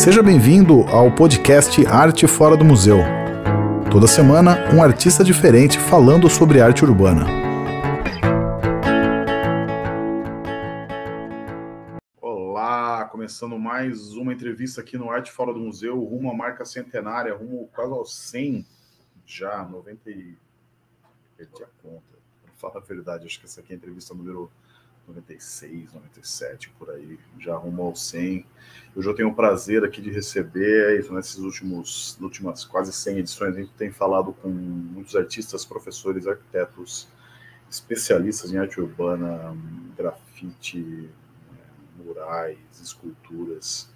Seja bem-vindo ao podcast Arte Fora do Museu. Toda semana, um artista diferente falando sobre arte urbana. Olá, começando mais uma entrevista aqui no Arte Fora do Museu, rumo à marca centenária, rumo quase aos 100 já, 90 e... perdi a conta. Fala a verdade, acho que essa aqui é a entrevista número 96, 97, por aí, já rumo ao 100. Eu já tenho o prazer aqui de receber, nesses últimos, últimas quase 100 edições, a gente tem falado com muitos artistas, professores, arquitetos, especialistas em arte urbana, grafite, murais, esculturas,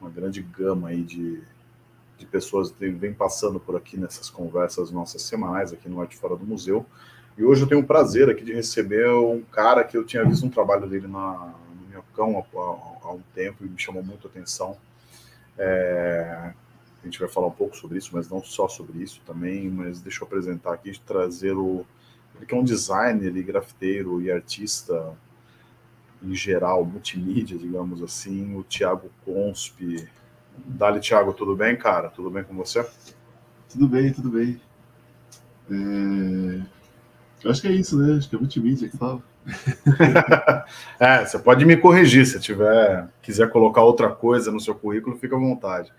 uma grande gama aí de, de pessoas que vem passando por aqui nessas conversas nossas semanais aqui no Arte Fora do Museu. E hoje eu tenho o prazer aqui de receber um cara que eu tinha visto um trabalho dele na, no Minhocão há, há, há um tempo e me chamou muito a atenção. É, a gente vai falar um pouco sobre isso, mas não só sobre isso também. Mas deixa eu apresentar aqui, trazer o. Ele que é um designer e grafiteiro e artista em geral, multimídia, digamos assim, o Thiago Conspe. Dali, Thiago, tudo bem, cara? Tudo bem com você? Tudo bem, tudo bem. É... Eu acho que é isso, né? Acho que é multimídia que fala. é, você pode me corrigir se tiver, quiser colocar outra coisa no seu currículo, fica à vontade.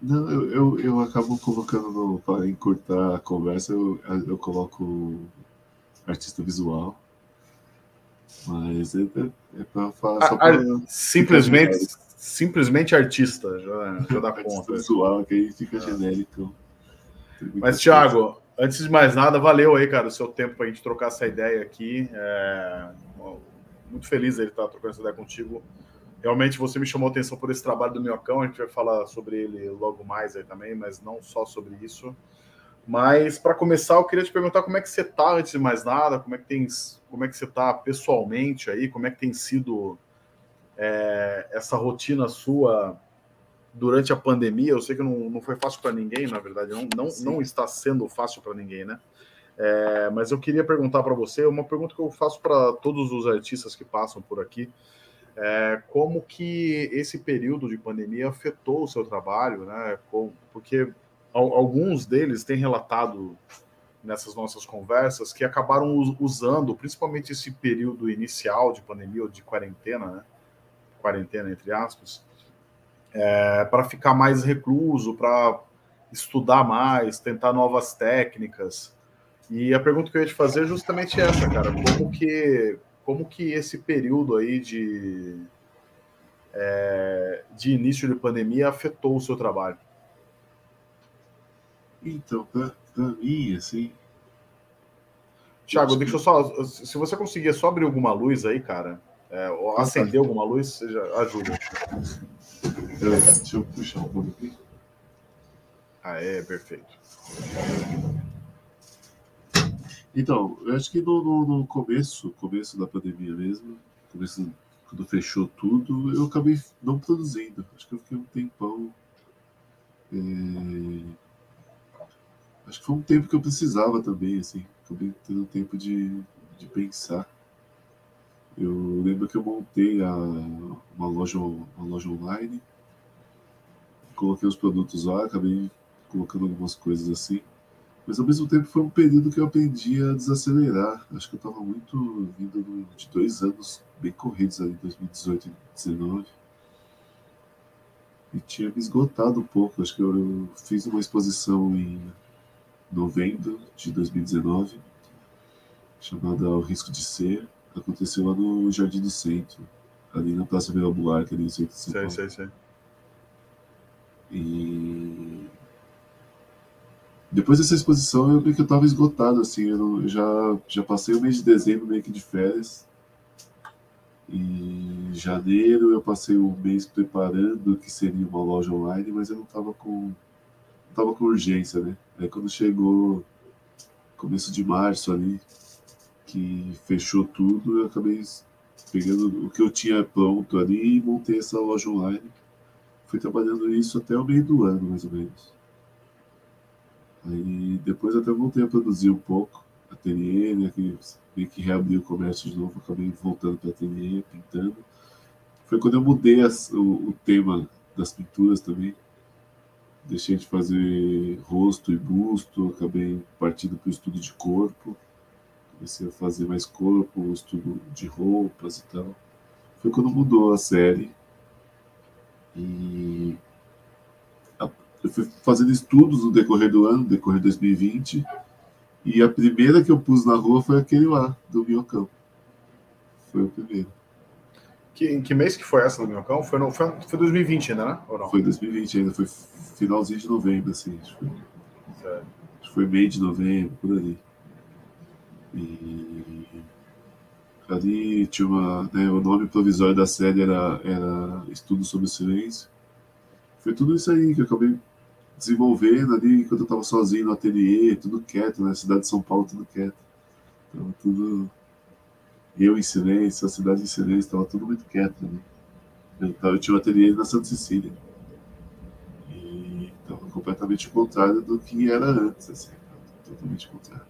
Não, eu, eu, eu acabo colocando para encurtar a conversa, eu, eu coloco artista visual. Mas é, é, é para falar só pra, simplesmente, simplesmente artista, já, já dá conta. visual, que aí fica ah. genérico. Mas, Thiago, Antes de mais nada, valeu aí, cara, o seu tempo para a gente trocar essa ideia aqui. É... Muito feliz ele estar trocando essa ideia contigo. Realmente você me chamou a atenção por esse trabalho do Minhocão, a gente vai falar sobre ele logo mais aí também, mas não só sobre isso. Mas para começar, eu queria te perguntar como é que você está antes de mais nada, como é que tem, como é que você está pessoalmente aí, como é que tem sido é, essa rotina sua durante a pandemia. Eu sei que não, não foi fácil para ninguém, na verdade, não, não, não está sendo fácil para ninguém, né? É, mas eu queria perguntar para você uma pergunta que eu faço para todos os artistas que passam por aqui. É, como que esse período de pandemia afetou o seu trabalho, né? porque alguns deles têm relatado nessas nossas conversas que acabaram usando, principalmente esse período inicial de pandemia ou de quarentena, né? Quarentena entre aspas, é, para ficar mais recluso, para estudar mais, tentar novas técnicas. E a pergunta que eu ia te fazer é justamente essa, cara. Como que, como que esse período aí de, é, de início de pandemia afetou o seu trabalho? Então, para mim, assim. Tiago, deixa eu só. Se você conseguir só abrir alguma luz aí, cara, é, ou acender alguma luz, seja, ajuda. Deixa eu puxar um pouco aqui. Ah, é, perfeito. Então, eu acho que no, no, no, começo, começo da pandemia mesmo, começo, quando fechou tudo, eu acabei não produzindo. Acho que eu fiquei um tempão. É... Acho que foi um tempo que eu precisava também, assim. Acabei tendo tempo de, de pensar. Eu lembro que eu montei a, uma, loja, uma loja online coloquei os produtos lá, acabei colocando algumas coisas assim. Mas ao mesmo tempo foi um período que eu aprendi a desacelerar. Acho que eu estava muito vindo de dois anos bem corridos ali, 2018 e 2019. E tinha me esgotado um pouco. Acho que eu, fiz uma exposição em novembro de 2019, chamada O Risco de Ser. Aconteceu lá no Jardim do Centro, ali na Praça Vila Buarque, ali no centro de São Paulo. Sei, sei, sei. E depois dessa exposição eu vi que eu estava esgotado, assim, eu, não, eu, já, já passei o mês de dezembro meio que de férias. E em janeiro eu passei o mês preparando que seria uma loja online, mas eu não estava com não tava com urgência, né? Aí quando chegou começo de março ali, que fechou tudo, eu acabei pegando o que eu tinha pronto ali e montei essa loja online fui trabalhando isso até o meio do ano, mais ou menos. Aí depois até voltei a produzir um pouco, ateliê, né, que meio que reabri o comércio de novo, acabei voltando para ateliê, pintando. Foi quando eu mudei as, o, o, tema das pinturas também. Deixei de fazer rosto e busto, acabei partindo para o estudo de corpo. Comecei a fazer mais corpo, estudo de roupas e tal. Foi quando mudou a série. E eu fui fazendo estudos no decorrer do ano, no decorrer de 2020. E a primeira que eu pus na rua foi aquele lá, do Minhocão. Foi o primeiro. Que, em que mês que foi essa do Minhocão? Foi, no, foi, foi 2020 ainda, né? Ou não? Foi 2020 ainda, foi finalzinho de novembro, assim. Acho que foi, acho que foi meio de novembro, por ali. E ali tinha uma. Né, o nome provisório da série era, era Estudo sobre o Silêncio. Foi tudo isso aí que eu acabei desenvolvendo ali quando eu estava sozinho no ateliê, tudo quieto, né? Cidade de São Paulo, tudo quieto. Tava tudo. Eu em silêncio, a cidade em silêncio, estava tudo muito quieto. Né? Então, eu tinha um ateliê na Santa Cecília. E estava completamente contrário do que era antes, assim. Totalmente contrário.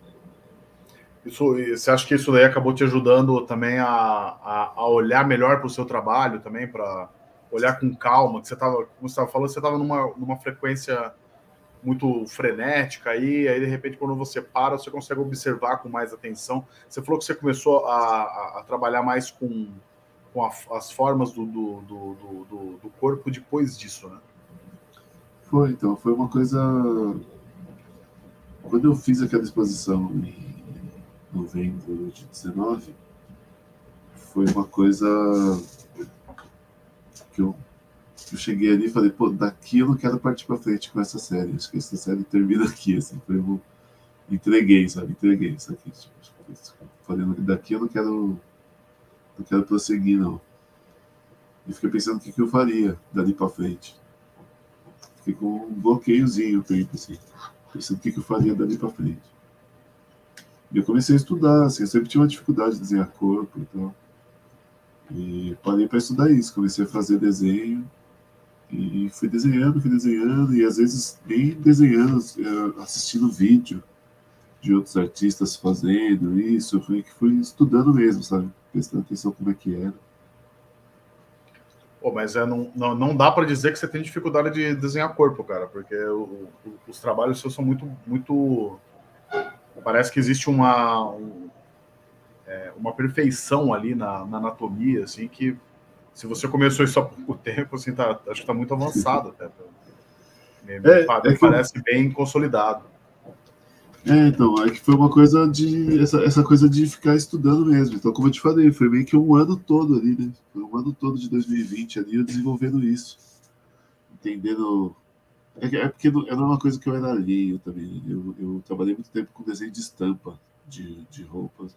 Isso, você acha que isso daí acabou te ajudando também a, a, a olhar melhor para o seu trabalho também, para olhar com calma, que você estava, como você estava falando, você estava numa, numa frequência muito frenética aí, aí de repente quando você para, você consegue observar com mais atenção. Você falou que você começou a, a, a trabalhar mais com, com a, as formas do, do, do, do, do corpo depois disso, né? Foi, então, foi uma coisa. Quando eu fiz aquela exposição novembro de 19, foi uma coisa que eu, eu cheguei ali e falei, pô, daqui eu não quero partir para frente com essa série. Acho que essa série termina aqui, assim. Foi, eu entreguei, sabe? Entreguei isso aqui. Tipo, falei, daqui eu não quero, não quero prosseguir, não. E fiquei pensando o que, que eu faria dali para frente. Fiquei com um bloqueiozinho, assim, pensando o que, que eu faria dali para frente. E eu comecei a estudar, assim, eu sempre tinha uma dificuldade de desenhar corpo e tal. E parei para estudar isso, comecei a fazer desenho e fui desenhando, fui desenhando e às vezes nem desenhando, é, assistindo vídeo de outros artistas fazendo isso, eu fui, fui estudando mesmo, sabe? Prestando atenção como é que era. Pô, mas é, não, não, não dá para dizer que você tem dificuldade de desenhar corpo, cara, porque o, o, os trabalhos seus são muito, muito. Parece que existe uma, um, é, uma perfeição ali na, na, anatomia, assim, que se você começou isso há pouco tempo, assim, tá, acho que está muito avançado até. É, é parece eu... bem consolidado. É, então, é que foi uma coisa de. Essa, essa coisa de ficar estudando mesmo. Então, como eu te falei, foi meio que um ano todo ali, né? Foi um ano todo de 2020 ali, eu desenvolvendo isso. Entendendo. É, é porque era uma coisa que eu era alheio também. Eu, eu trabalhei muito tempo com desenho de estampa de, de roupas.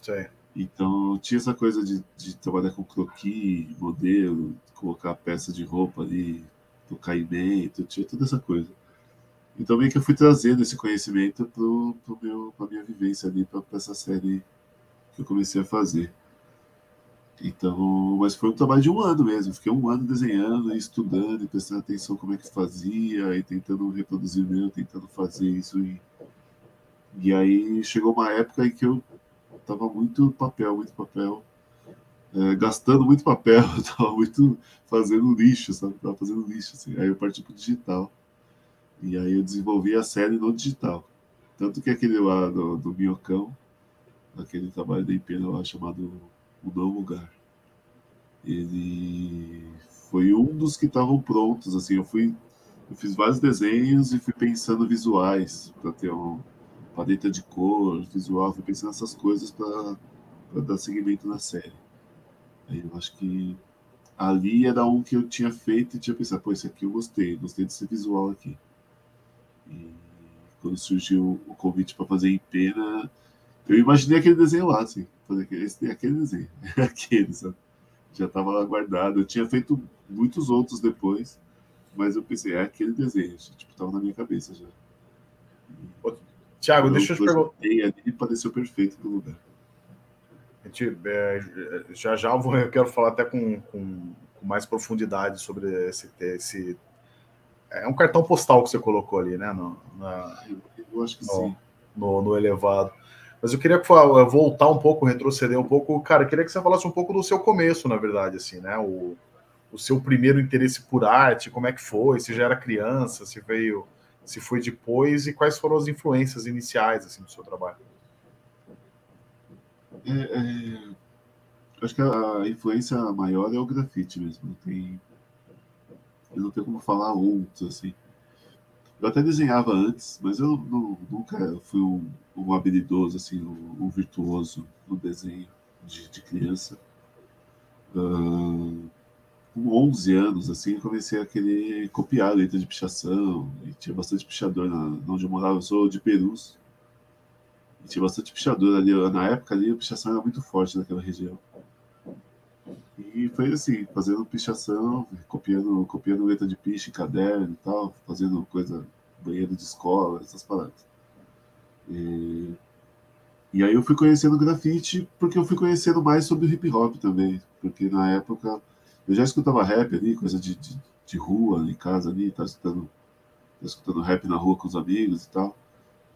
Sim. Então tinha essa coisa de, de trabalhar com croquis, modelo, colocar peça de roupa ali, do caimento, tinha toda essa coisa. Então meio que eu fui trazendo esse conhecimento para a minha vivência ali, para essa série que eu comecei a fazer. Então, mas foi um trabalho de um ano mesmo. Fiquei um ano desenhando, estudando, e prestando atenção como é que fazia, e tentando reproduzir meu, tentando fazer isso. E, e aí chegou uma época em que eu tava muito papel, muito papel. É, gastando muito papel, tava muito fazendo lixo, sabe? Fazendo lixo, assim. Aí eu parti pro digital. E aí eu desenvolvi a série no digital. Tanto que aquele lá do, do Minhocão, aquele trabalho da Impena lá chamado O Não Lugar, ele foi um dos que estavam prontos, assim, eu fui eu fiz vários desenhos e fui pensando visuais para ter um, paleta de cor, visual, fui pensando nessas coisas para dar seguimento na série. Aí eu acho que ali era um que eu tinha feito e tinha pensado, pô, esse aqui eu gostei, gostei desse visual aqui. E quando surgiu o convite para fazer em pena, eu imaginei aquele desenho lá, assim, fazer esse, aquele desenho, aquele, sabe? Já estava lá guardado. Eu tinha feito muitos outros depois, mas eu pensei, é aquele desenho, tipo, estava na minha cabeça já. Tiago, deixa eu te perguntar. ali pareceu perfeito no lugar. Gente, é, já já vou, eu quero falar até com, com, com, mais profundidade sobre esse, esse. É um cartão postal que você colocou ali, né? No, na, eu acho que no, sim. No, no elevado. Mas eu queria voltar um pouco, retroceder um pouco. Cara, eu queria que você falasse um pouco do seu começo, na verdade, assim, né? O, o seu primeiro interesse por arte, como é que foi, se já era criança, se veio, se foi depois, e quais foram as influências iniciais assim, do seu trabalho? É, é, acho que a influência maior é o grafite mesmo. Não tem, eu não tenho como falar outros, assim. Eu até desenhava antes, mas eu não, nunca fui um, um habilidoso, assim, um, um, virtuoso no desenho de, de criança. Uh, com 11 anos, assim, comecei a querer copiar letra de pichação. E tinha bastante pichador na, onde eu morava. Eu sou de Perus. E tinha bastante pichador ali. Na época ali, a pichação era muito forte naquela região. E foi assim, fazendo pichação, copiando, copiando letra de piche, caderno e tal, fazendo coisa, banheiro de escola, essas paradas. E, e aí eu fui conhecendo grafite porque eu fui conhecendo mais sobre hip hop também. Porque na época eu já escutava rap ali, coisa de, de, de rua, em casa ali, tá escutando, tá escutando rap na rua com os amigos e tal.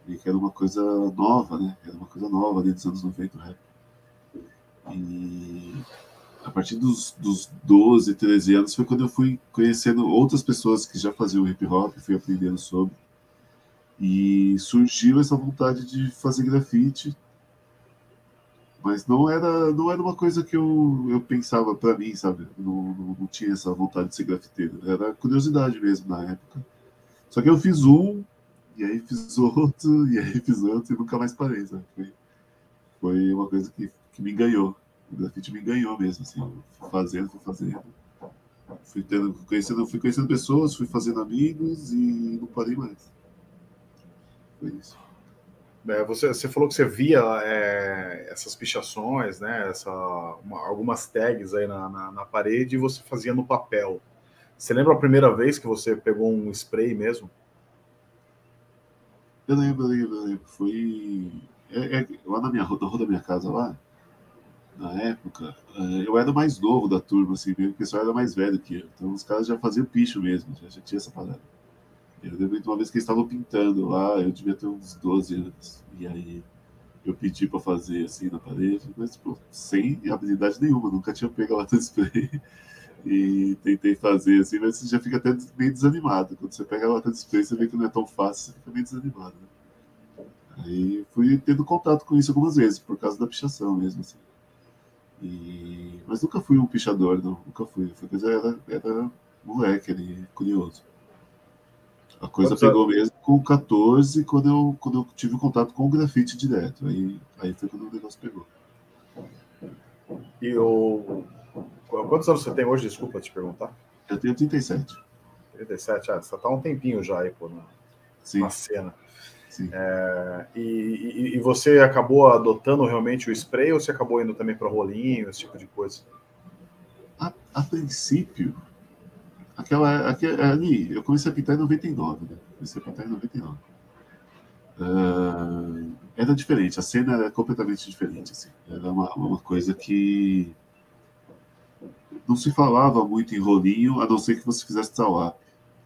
E que era uma coisa nova, né? Era uma coisa nova ali dos anos 90 o rap. E a partir dos, dos 12, 13 anos foi quando eu fui conhecendo outras pessoas que já faziam hip hop, fui aprendendo sobre. E surgiu essa vontade de fazer grafite mas não era, não era uma coisa que eu, eu pensava para mim, sabe? Não, não, não, tinha essa vontade de ser grafiteiro. Era curiosidade mesmo na época. Só que eu fiz um, e aí fiz outro, e aí fiz outro, e nunca mais parei, sabe? Foi, foi uma coisa que, que me ganhou. O grafite me ganhou mesmo, assim. Fui fazendo, fui fazendo. Fui, tendo, conhecendo, fui conhecendo pessoas, fui fazendo amigos e não parei mais. Foi isso. É, você, você, falou que você via é, essas pichações, né, essa, uma, algumas tags aí na, na, na, parede e você fazia no papel. Você lembra a primeira vez que você pegou um spray mesmo? Eu lembro, eu lembro, eu lembro. Foi é, é, lá na minha rua, na rua da minha casa lá, na época, é, eu era mais novo da turma, assim, o pessoal era mais velho que eu. Então os caras já faziam picho mesmo, já, já tinha essa parada. Eu lembro de uma vez que eles estavam pintando lá, eu devia ter uns 12 anos. E aí eu pedi para fazer assim na parede, mas tipo, sem habilidade nenhuma, nunca tinha pego lata de spray. E tentei fazer assim, mas você já fica até meio desanimado. Quando você pega a lata de spray, você vê que não é tão fácil, você fica meio desanimado. Né? Aí fui tendo contato com isso algumas vezes, por causa da pichação mesmo. Assim. E... Mas nunca fui um pichador, não. Nunca fui. Foi coisa, era, era moleque ali, curioso. A coisa Quantos pegou anos? mesmo com 14, quando eu, quando eu tive contato com o grafite direto. Aí, aí foi quando o negócio pegou. E o. Quantos anos você tem hoje? Desculpa te perguntar. Eu tenho 37. 37, ah, você está um tempinho já aí, pô, na, Sim. na cena. É, e, e, você acabou adotando realmente o spray ou você acabou indo também para rolinho, esse tipo de coisa? A, a princípio, Aquela, aquela, ali, eu comecei a pintar em 99, né? Comecei a pintar em 99. Uh, era diferente, a cena era completamente diferente. Assim. Era uma, uma coisa que não se falava muito em rolinho, a não ser que você fizesse trawap,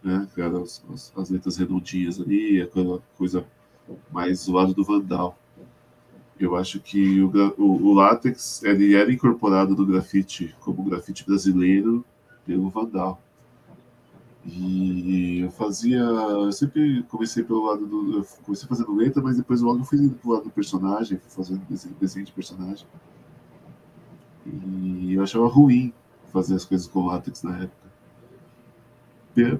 né? As, as, as, letras redondinhas ali, aquela coisa mais do lado do Vandal. Eu acho que o, o, o látex ele era incorporado no grafite como grafite brasileiro pelo Vandal. E eu fazia. Eu sempre comecei pelo lado do. Eu comecei fazendo letra, mas depois logo fui indo pro lado do personagem, fui fazendo desenho, desenho de personagem. E eu achava ruim fazer as coisas com látex na época.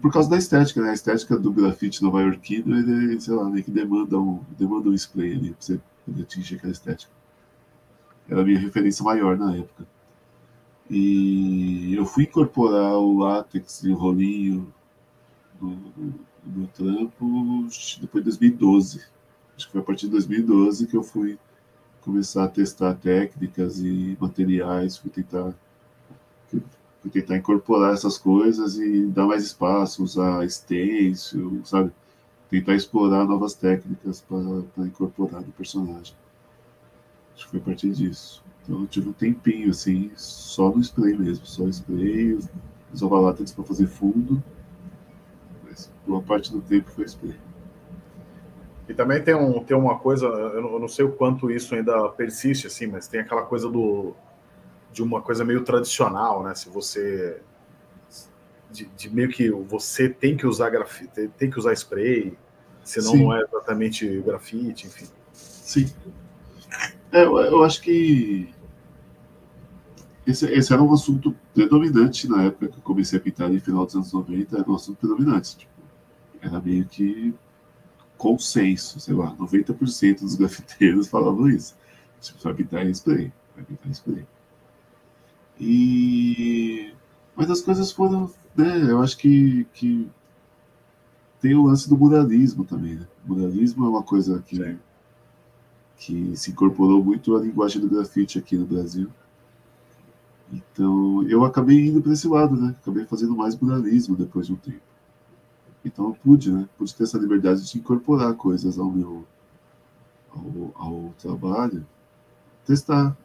Por causa da estética, né? A estética do grafite nova-iorquino, ele, sei lá, meio que demanda um, demanda um spray ali pra você atingir aquela estética. Era a minha referência maior na época. E eu fui incorporar o látex e o rolinho no, no, trampo depois de 2012. Acho que foi a partir de 2012 que eu fui começar a testar técnicas e materiais, fui tentar, fui tentar incorporar essas coisas e dar mais espaço, usar stencil, sabe? Tentar explorar novas técnicas para incorporar no personagem. Acho que foi a partir disso. Então eu tive um tempinho, assim, só no spray mesmo, só spray, usava látex para fazer fundo, mas boa parte do tempo foi spray. E também tem, um, tem uma coisa, eu não sei o quanto isso ainda persiste, assim, mas tem aquela coisa do de uma coisa meio tradicional, né? Se você de, de, meio que você tem que usar grafite, tem que usar spray, senão Sim. não é exatamente grafite, enfim. Sim. É, eu, eu acho que esse, esse, era um assunto predominante na época que eu comecei a pintar no final dos anos 90, era um assunto predominante. Tipo, era meio que consenso, sei lá, 90% dos grafiteiros falavam isso. Tipo, vai pintar em spray, vai pintar em spray. E... Mas as coisas foram, né, eu acho que, que tem o lance do muralismo também, né? O muralismo é uma coisa que, que se incorporou muito à linguagem do grafite aqui no Brasil. Então, eu acabei indo para esse lado, né? Acabei fazendo mais muralismo depois de um tempo. Então, eu pude, né? Pude ter essa liberdade de incorporar coisas ao meu ao, ao trabalho, testar,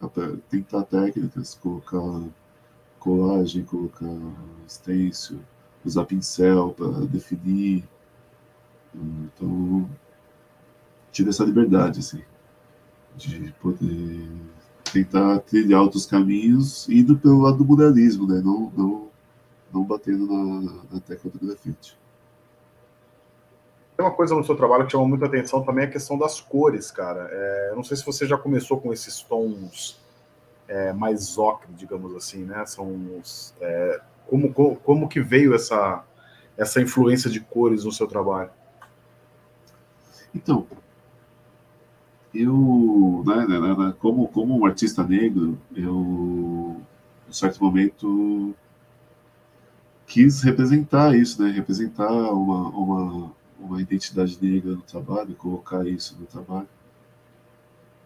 tentar técnicas, colocar colagem, colocar stencil, usar pincel para definir. Então, tive essa liberdade, assim, de poder tentar trilhar outros caminhos, indo pelo lado do muralismo, né? Não, não, não batendo na, na tecla do grafite. Tem uma coisa no seu trabalho que chama muita atenção também, a questão das cores, cara. É, eu não sei se você já começou com esses tons é, mais ocre, digamos assim, né? São é, como, como, como que veio essa, essa influência de cores no seu trabalho? Então, eu, né, né, né, né, como, como um artista negro, eu, em certo momento, quis representar isso, né, representar uma, uma, uma identidade negra no trabalho, colocar isso no trabalho.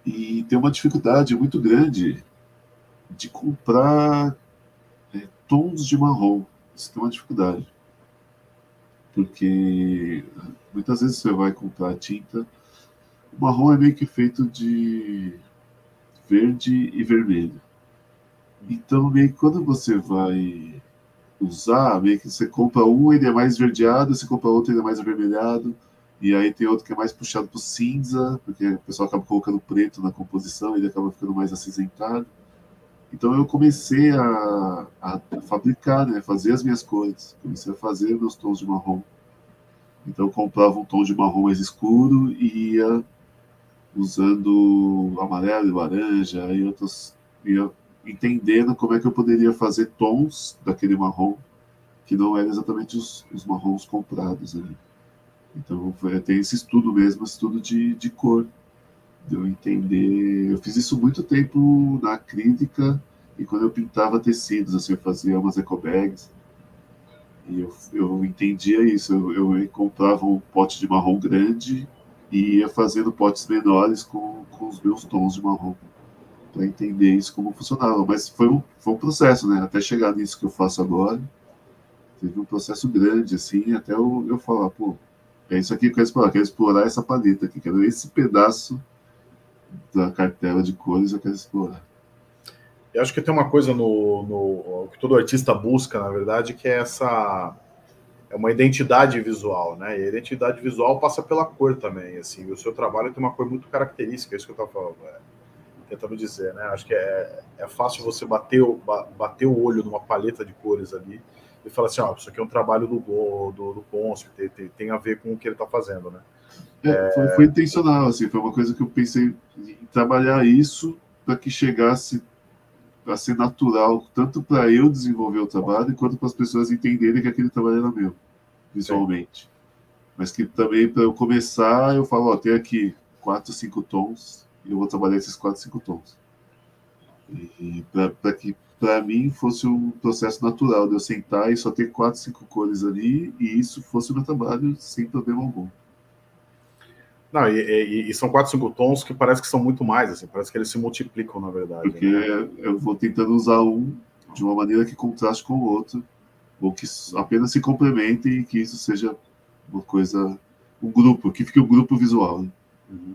E tem uma dificuldade muito grande de comprar é, tons de marrom. Isso tem uma dificuldade. Porque muitas vezes você vai comprar tinta o marrom é meio que feito de verde e vermelho. Então, meio que quando você vai usar, meio que você compra um, ele é mais verdeado, você compra outro, ele é mais avermelhado, e aí tem outro que é mais puxado para cinza, porque o pessoal acaba colocando preto na composição, ele acaba ficando mais acinzentado. Então eu comecei a, a, fabricar, né, fazer as minhas cores, comecei a fazer meus tons de marrom. Então eu comprava um tom de marrom mais escuro e ia usando amarelo e laranja e outros ia entendendo como é que eu poderia fazer tons daquele marrom que não eram exatamente os, os marrons comprados ali. Então foi, tem esse estudo mesmo, estudo de, de cor, de eu entender. Eu fiz isso muito tempo na crítica e quando eu pintava tecidos, assim, eu fazia umas ecobags e eu, eu entendia isso. Eu, eu comprava um pote de marrom grande e ia fazendo potes menores com, com os meus tons de marrom para entender isso como funcionava. Mas foi um, foi um processo, né? Até chegar nisso que eu faço agora, teve um processo grande, assim, até eu, eu falar, pô, é isso aqui que eu quero explorar, eu quero explorar essa paleta aqui, quero esse pedaço da cartela de cores eu quero explorar. Eu acho que tem uma coisa no, no que todo artista busca, na verdade, que é essa é uma identidade visual, né? E a identidade visual passa pela cor também, assim. O seu trabalho tem uma cor muito característica, é isso que eu estava falando, é, tentando dizer, né? Acho que é, é fácil você bater o, bater o olho numa paleta de cores ali e falar assim, ó, isso aqui é um trabalho do do, do Ponce, tem, tem, tem, a ver com o que ele está fazendo, né? É, foi, foi, intencional, assim, foi uma coisa que eu pensei em trabalhar isso para que chegasse a ser natural, tanto para eu desenvolver o trabalho, quanto para as pessoas entenderem que aquele trabalho era meu, visualmente. Sim. Mas que também, para eu começar, eu falo, ó, tem aqui quatro, cinco tons, e eu vou trabalhar esses quatro, cinco tons. E para que, para mim, fosse um processo natural de eu sentar e só ter quatro, cinco cores ali, e isso fosse o meu trabalho sem problema algum. Não, e, e, e, são quatro, cinco tons que parece que são muito mais, assim, parece que eles se multiplicam, na verdade. Porque né? eu vou tentando usar um de uma maneira que contraste com o outro, ou que apenas se complementem e que isso seja uma coisa, um grupo, que fique um grupo visual. Né? Uhum.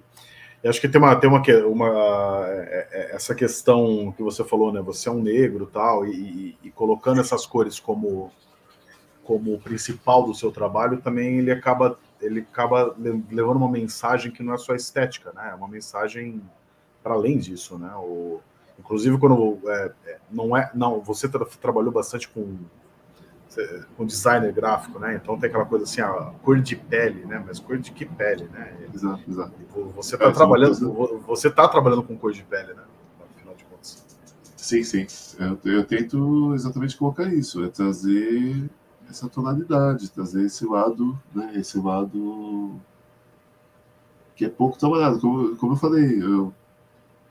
Eu acho que tem uma, tem uma, uma é, é, essa questão que você falou, né? Você é um negro tal, e, e colocando essas cores como como principal do seu trabalho, também ele acaba ele acaba levando uma mensagem que não é só estética, né? É uma mensagem para além disso, né? O, inclusive quando é, é, não é, não, você tra trabalhou bastante com com designer gráfico, né? Então tem aquela coisa assim, a cor de pele, né? Mas cor de que pele, né? Exato, exato. Você está é, trabalhando, coisa... você tá trabalhando com cor de pele, né? Afinal de contas. Sim, sim. Eu, eu tento exatamente colocar isso, é trazer essa tonalidade, trazer esse lado, né? Esse lado que é pouco trabalhado. Como, como eu falei, eu,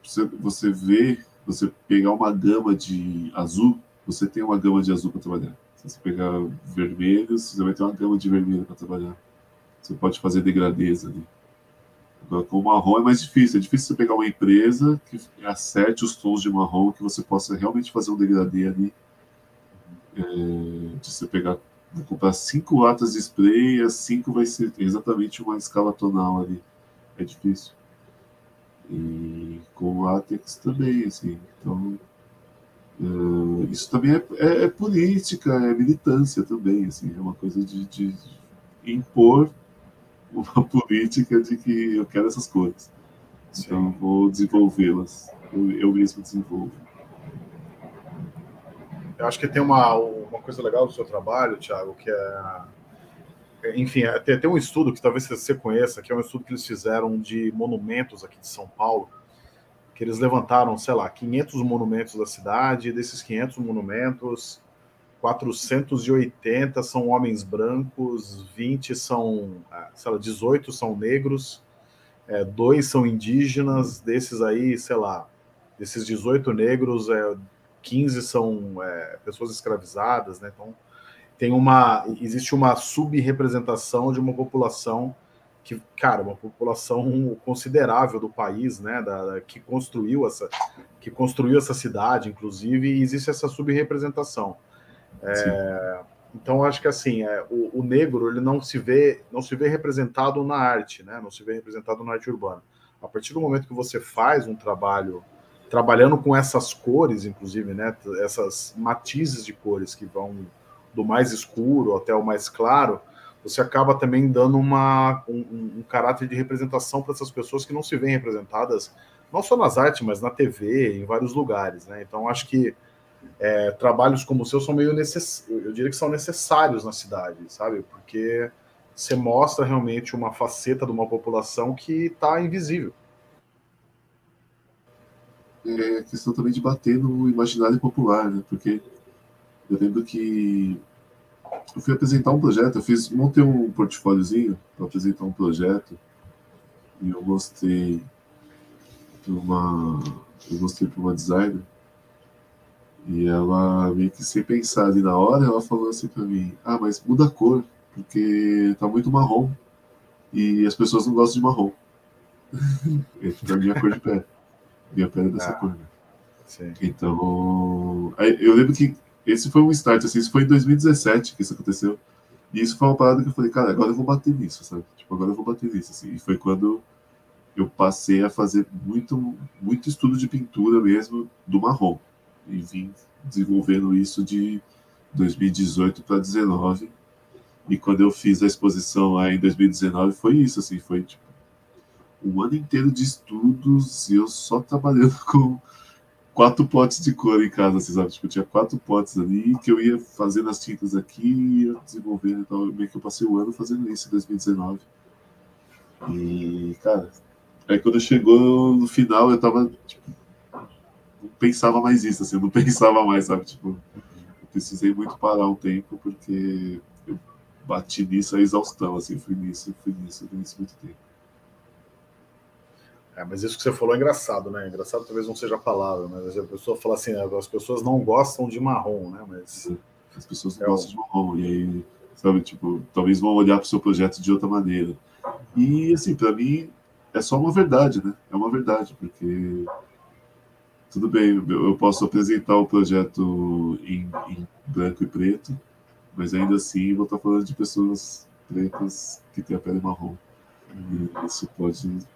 você, você vê, você pegar uma gama de azul, você tem uma gama de azul para trabalhar. Você pegar vermelhos, você vai ter uma gama de vermelho para trabalhar. Você pode fazer degradês ali. Agora, com marrom é mais difícil. É difícil você pegar uma empresa que acerte os tons de marrom, que você possa realmente fazer um degradê ali. É, de você pegar, comprar cinco latas de spray, as cinco vai ser exatamente uma escala tonal ali. É difícil. E com látex também, assim. Então, uh, isso também é, é, é, política, é militância também, assim. É uma coisa de, de impor uma política de que eu quero essas cores. Então, vou desenvolvê-las. Eu, eu mesmo desenvolvo. Eu acho que tem uma, uma coisa legal do seu trabalho, Thiago, que é enfim, é, tem, tem um estudo que talvez você conheça, que é um estudo que eles fizeram de monumentos aqui de São Paulo, que eles levantaram, sei lá, 500 monumentos da cidade, desses 500 monumentos, 480 são homens brancos, 20 são, ah, sei lá, 18 são negros, é, dois são indígenas, desses aí, sei lá, desses 18 negros, é, 15 são é, pessoas escravizadas, né? Então, tem uma existe uma subrepresentação de uma população que, cara, uma população considerável do país, né, da, que construiu essa que construiu essa cidade, inclusive, e existe essa subrepresentação. É, então, acho que assim, é, o, o, negro ele não se vê não se vê representado na arte, né, não se vê representado na arte urbana. A partir do momento que você faz um trabalho trabalhando com essas cores, inclusive, né, essas matizes de cores que vão do mais escuro até o mais claro, você acaba também dando uma, um, um caráter de representação para essas pessoas que não se veem representadas, não só nas artes, mas na TV, em vários lugares. Né? Então, acho que é, trabalhos como o seu são meio necessários, eu diria que são necessários na cidade, sabe? Porque você mostra realmente uma faceta de uma população que está invisível. É questão também de bater no imaginário popular, né? Porque eu lembro que eu fui apresentar um projeto, eu fiz, montei um portfóliozinho para apresentar um projeto e eu mostrei para uma, eu mostrei para uma designer e ela meio que sem pensar ali na hora, ela falou assim para mim: "Ah, mas muda a cor, porque tá muito marrom e as pessoas não gostam de marrom". é a minha cor de pele. Minha pele é dessa ah, cor. Né? Então, eu lembro que esse foi um start, assim, isso foi em 2017 que isso aconteceu. E isso foi uma parada que eu falei, cara, agora eu vou bater nisso, sabe? Tipo, agora eu vou bater nisso, assim. E foi quando eu passei a fazer muito, muito estudo de pintura mesmo do marrom. E vim desenvolvendo isso de 2018 para 2019. E quando eu fiz a exposição lá em 2019, foi isso, assim, foi tipo um ano inteiro de estudos e eu só trabalhando com quatro potes de cor em casa, assim, sabe? Tipo, eu tinha quatro potes ali que eu ia fazendo as tintas aqui, ia desenvolvendo. Então, meio que eu passei o ano fazendo isso em 2019. E, cara, aí quando chegou no final, eu tava, tipo, não pensava mais isso, assim, eu não pensava mais, sabe? Tipo, eu precisei muito parar um tempo porque eu bati nisso a exaustão, assim, fui nisso, fui nisso, fui nisso muito tempo. É, mas isso que você falou é engraçado, né? Engraçado talvez não seja a palavra, mas a pessoa fala assim, as pessoas não gostam de marrom, né? Mas as pessoas não é gostam de marrom e aí, sabe, tipo, talvez vão olhar para o seu projeto de outra maneira. E assim, para mim é só uma verdade, né? É uma verdade, porque tudo bem, eu posso apresentar o projeto em, em branco e preto, mas ainda assim vou estar falando de pessoas pretas que têm a pele marrom. E isso pode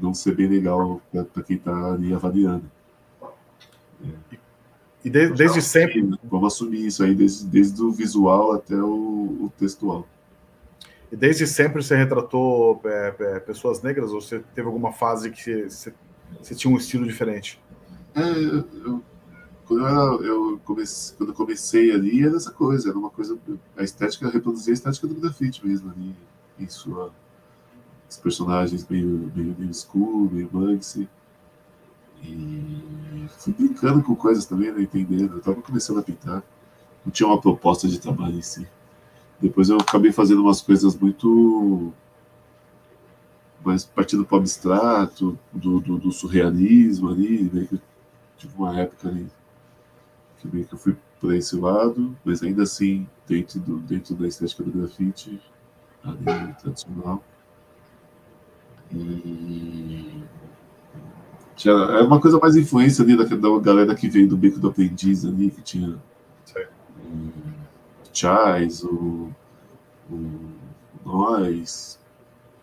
não ser bem legal para quem está ali avaliando. É. E desde, desde sempre. Vamos assumir isso aí, desde, desde o visual até o, o textual. E desde sempre você retratou é, é, pessoas negras ou você teve alguma fase que você, você tinha um estilo diferente? É, eu, quando eu, eu comecei, quando eu comecei ali, era essa coisa, era uma coisa. A estética, reproduzia a estética do grafite mesmo ali, em sua. Os personagens meio, meio new school, meio Banksy. E fui brincando com coisas também, né, entendendo. Eu estava começando a pintar. Não tinha uma proposta de trabalho em si. Depois eu acabei fazendo umas coisas muito. mais partindo para o abstrato, do, do, do, surrealismo ali. Meio que tive uma época ali que meio que eu fui para esse lado, mas ainda assim dentro, do, dentro da estética do grafite ali, tradicional. E tinha, é uma coisa mais influência ali da, da galera que veio do Beco do Aprendiz ali, que tinha o Chais, o, o Nós,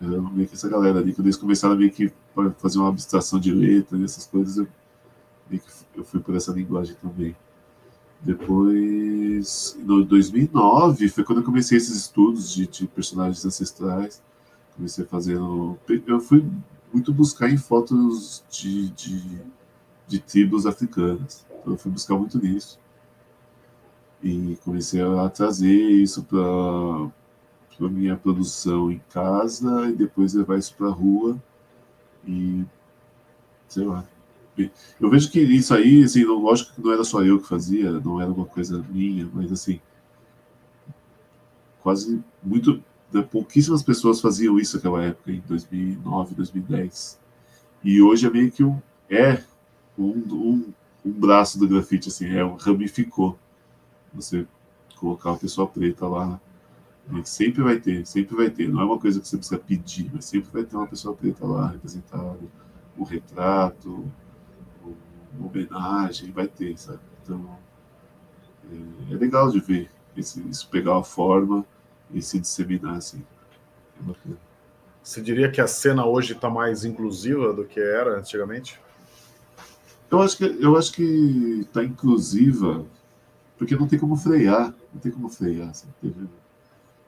era meio que essa galera ali, quando eles começaram a meio que fazer uma abstração de letra e essas coisas, eu, meio que eu fui por essa linguagem também. Depois, em 2009, foi quando eu comecei esses estudos de, de personagens ancestrais. Comecei fazendo. Eu fui muito buscar em fotos de, de, de tribos africanas. Então, eu fui buscar muito nisso. E comecei a trazer isso para a minha produção em casa e depois levar isso para a rua. E sei lá, eu vejo que isso aí, assim, não, lógico que não era só eu que fazia, não era uma coisa minha, mas assim, quase muito, pouquíssimas pessoas faziam isso naquela época, em 2009, 2010. E hoje é meio que um, é um, um, um braço do grafite, assim, é um ramificou. Você colocar uma pessoa preta lá, né, sempre vai ter, sempre vai ter. Não é uma coisa que você precisa pedir, mas sempre vai ter uma pessoa preta lá representada, um retrato, uma homenagem, vai ter, sabe? Então, é, é legal de ver esse, isso pegar uma forma e se disseminar assim. É Você diria que a cena hoje está mais inclusiva do que era antigamente? Eu acho que eu acho que está inclusiva porque não tem como frear, não tem como frear. Assim, teve,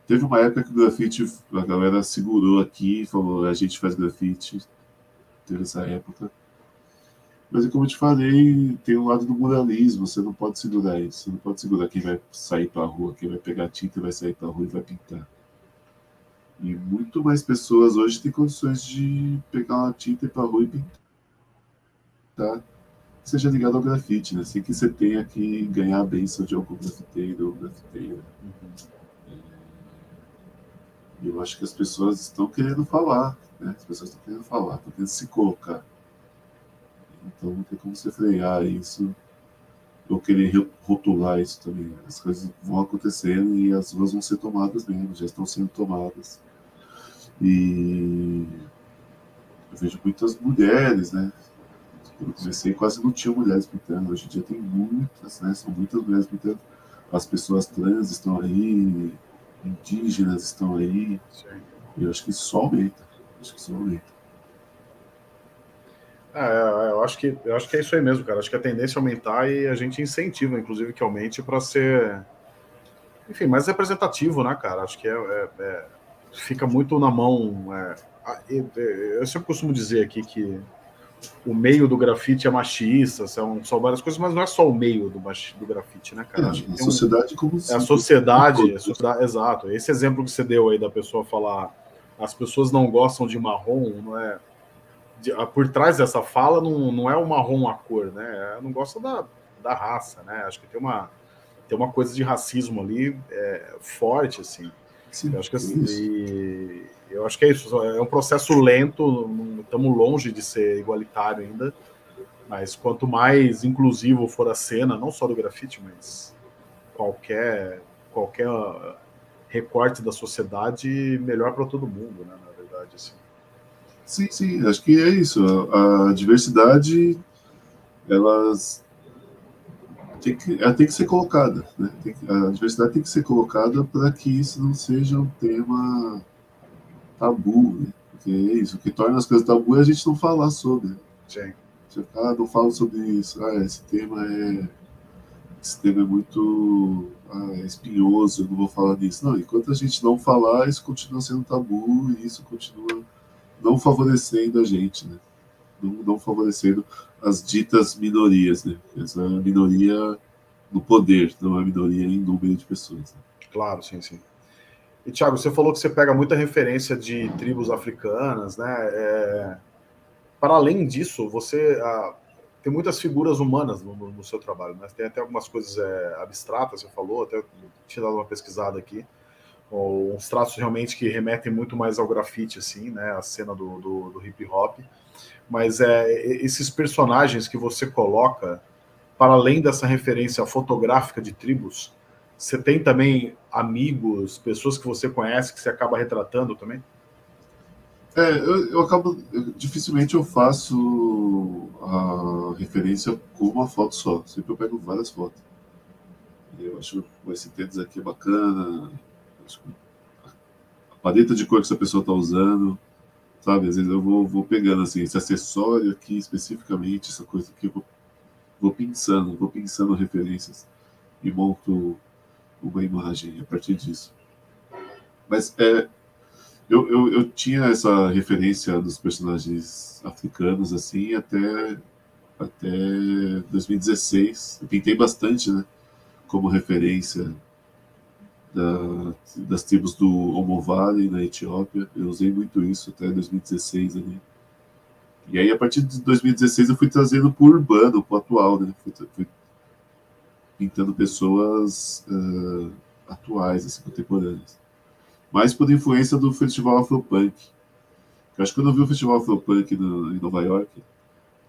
teve uma época que o grafite a galera segurou aqui, falou a gente faz grafite, teve essa época. Mas é como eu te falei, tem o um lado do muralismo, você não pode segurar isso. Você não pode segurar quem vai sair para a rua, quem vai pegar tinta e vai sair para a rua e vai pintar. E muito mais pessoas hoje têm condições de pegar uma tinta e ir para a rua e pintar. Tá? Seja ligado ao grafite, né? Sem que você tenha que ganhar a benção de algum grafiteiro ou grafiteira. Uhum. Eu acho que as pessoas estão querendo falar, né? As pessoas estão querendo falar, estão querendo se colocar. Então não tem como você frear isso ou querer rotular isso também. As coisas vão acontecendo e as ruas vão ser tomadas mesmo, já estão sendo tomadas. E eu vejo muitas mulheres, né? Quando eu comecei, quase não tinha mulheres pintando. Hoje em dia tem muitas, né? São muitas mulheres pintando. As pessoas trans estão aí, indígenas estão aí. E eu acho que isso só aumenta. Acho que isso aumenta. É, é, eu acho que eu acho que é isso aí mesmo, cara. Acho que a tendência é aumentar e a gente incentiva, inclusive, que aumente para ser, enfim, mais representativo, né, cara? Acho que é, é, é fica muito na mão. É, eu sempre costumo dizer aqui que o meio do grafite é machista, são, são várias coisas, mas não é só o meio do, do grafite, né, cara? É, a sociedade um, como É a sociedade, a sociedade, exato. Esse exemplo que você deu aí da pessoa falar as pessoas não gostam de marrom, não é de, por trás dessa fala não, não é o marrom a cor, né? Não gosta da, da raça, né? Acho que tem uma, tem uma coisa de racismo ali é, forte, assim. Sim, eu acho que assim, e, eu acho que é isso. É um processo lento, estamos longe de ser igualitário ainda. Mas quanto mais inclusivo for a cena, não só do grafite, mas qualquer qualquer recorte da sociedade, melhor para todo mundo, né? Na verdade, assim. Sim, sim, acho que é isso. A, a diversidade, elas tem que, ela tem que ser colocada. Né? Que, a diversidade tem que ser colocada para que isso não seja um tema tabu. Né? Porque é isso, o que torna as coisas tabu é a gente não falar sobre. Sim. Você fala, ah, não falo sobre isso. Ah, esse tema é. Esse tema é muito ah, é espinhoso, eu não vou falar disso. Não, enquanto a gente não falar, isso continua sendo tabu e isso continua não favorecendo a gente, né? não, não favorecendo as ditas minorias, né? Essa minoria no poder, não é minoria em número de pessoas. Né? Claro, sim, sim. E, Thiago, você falou que você pega muita referência de tribos africanas, né? É... Para além disso, você tem muitas figuras humanas no, no, seu trabalho, né? Tem até algumas coisas é, abstratas, você falou, até tinha dado uma pesquisada aqui, ou uns traços realmente que remetem muito mais ao grafite, assim, né? A cena do, do, do hip hop. Mas é, esses personagens que você coloca, para além dessa referência fotográfica de tribos, você tem também amigos, pessoas que você conhece que você acaba retratando também? É, eu, eu acabo. Eu, dificilmente eu faço a referência com uma foto só. Sempre eu pego várias fotos. Eu acho esse tênis aqui bacana. A paleta de cor que essa pessoa está usando. Sabe? Às vezes eu vou, vou pegando assim, esse acessório aqui especificamente, essa coisa aqui, eu vou, vou pensando, vou pensando referências e monto uma imagem a partir disso. Mas é, eu, eu, eu tinha essa referência dos personagens africanos assim até, até 2016. Eu pintei bastante, né? Como referência da, das tribos do Omovale na Etiópia. Eu usei muito isso até 2016 ali. E aí, a partir de 2016, eu fui trazendo para o urbano, para o atual, né? Fui, fui pintando pessoas uh, atuais, assim, contemporâneas. Mais por influência do Festival Afropunk. Eu acho que quando eu vi o Festival Afropunk no, em Nova York,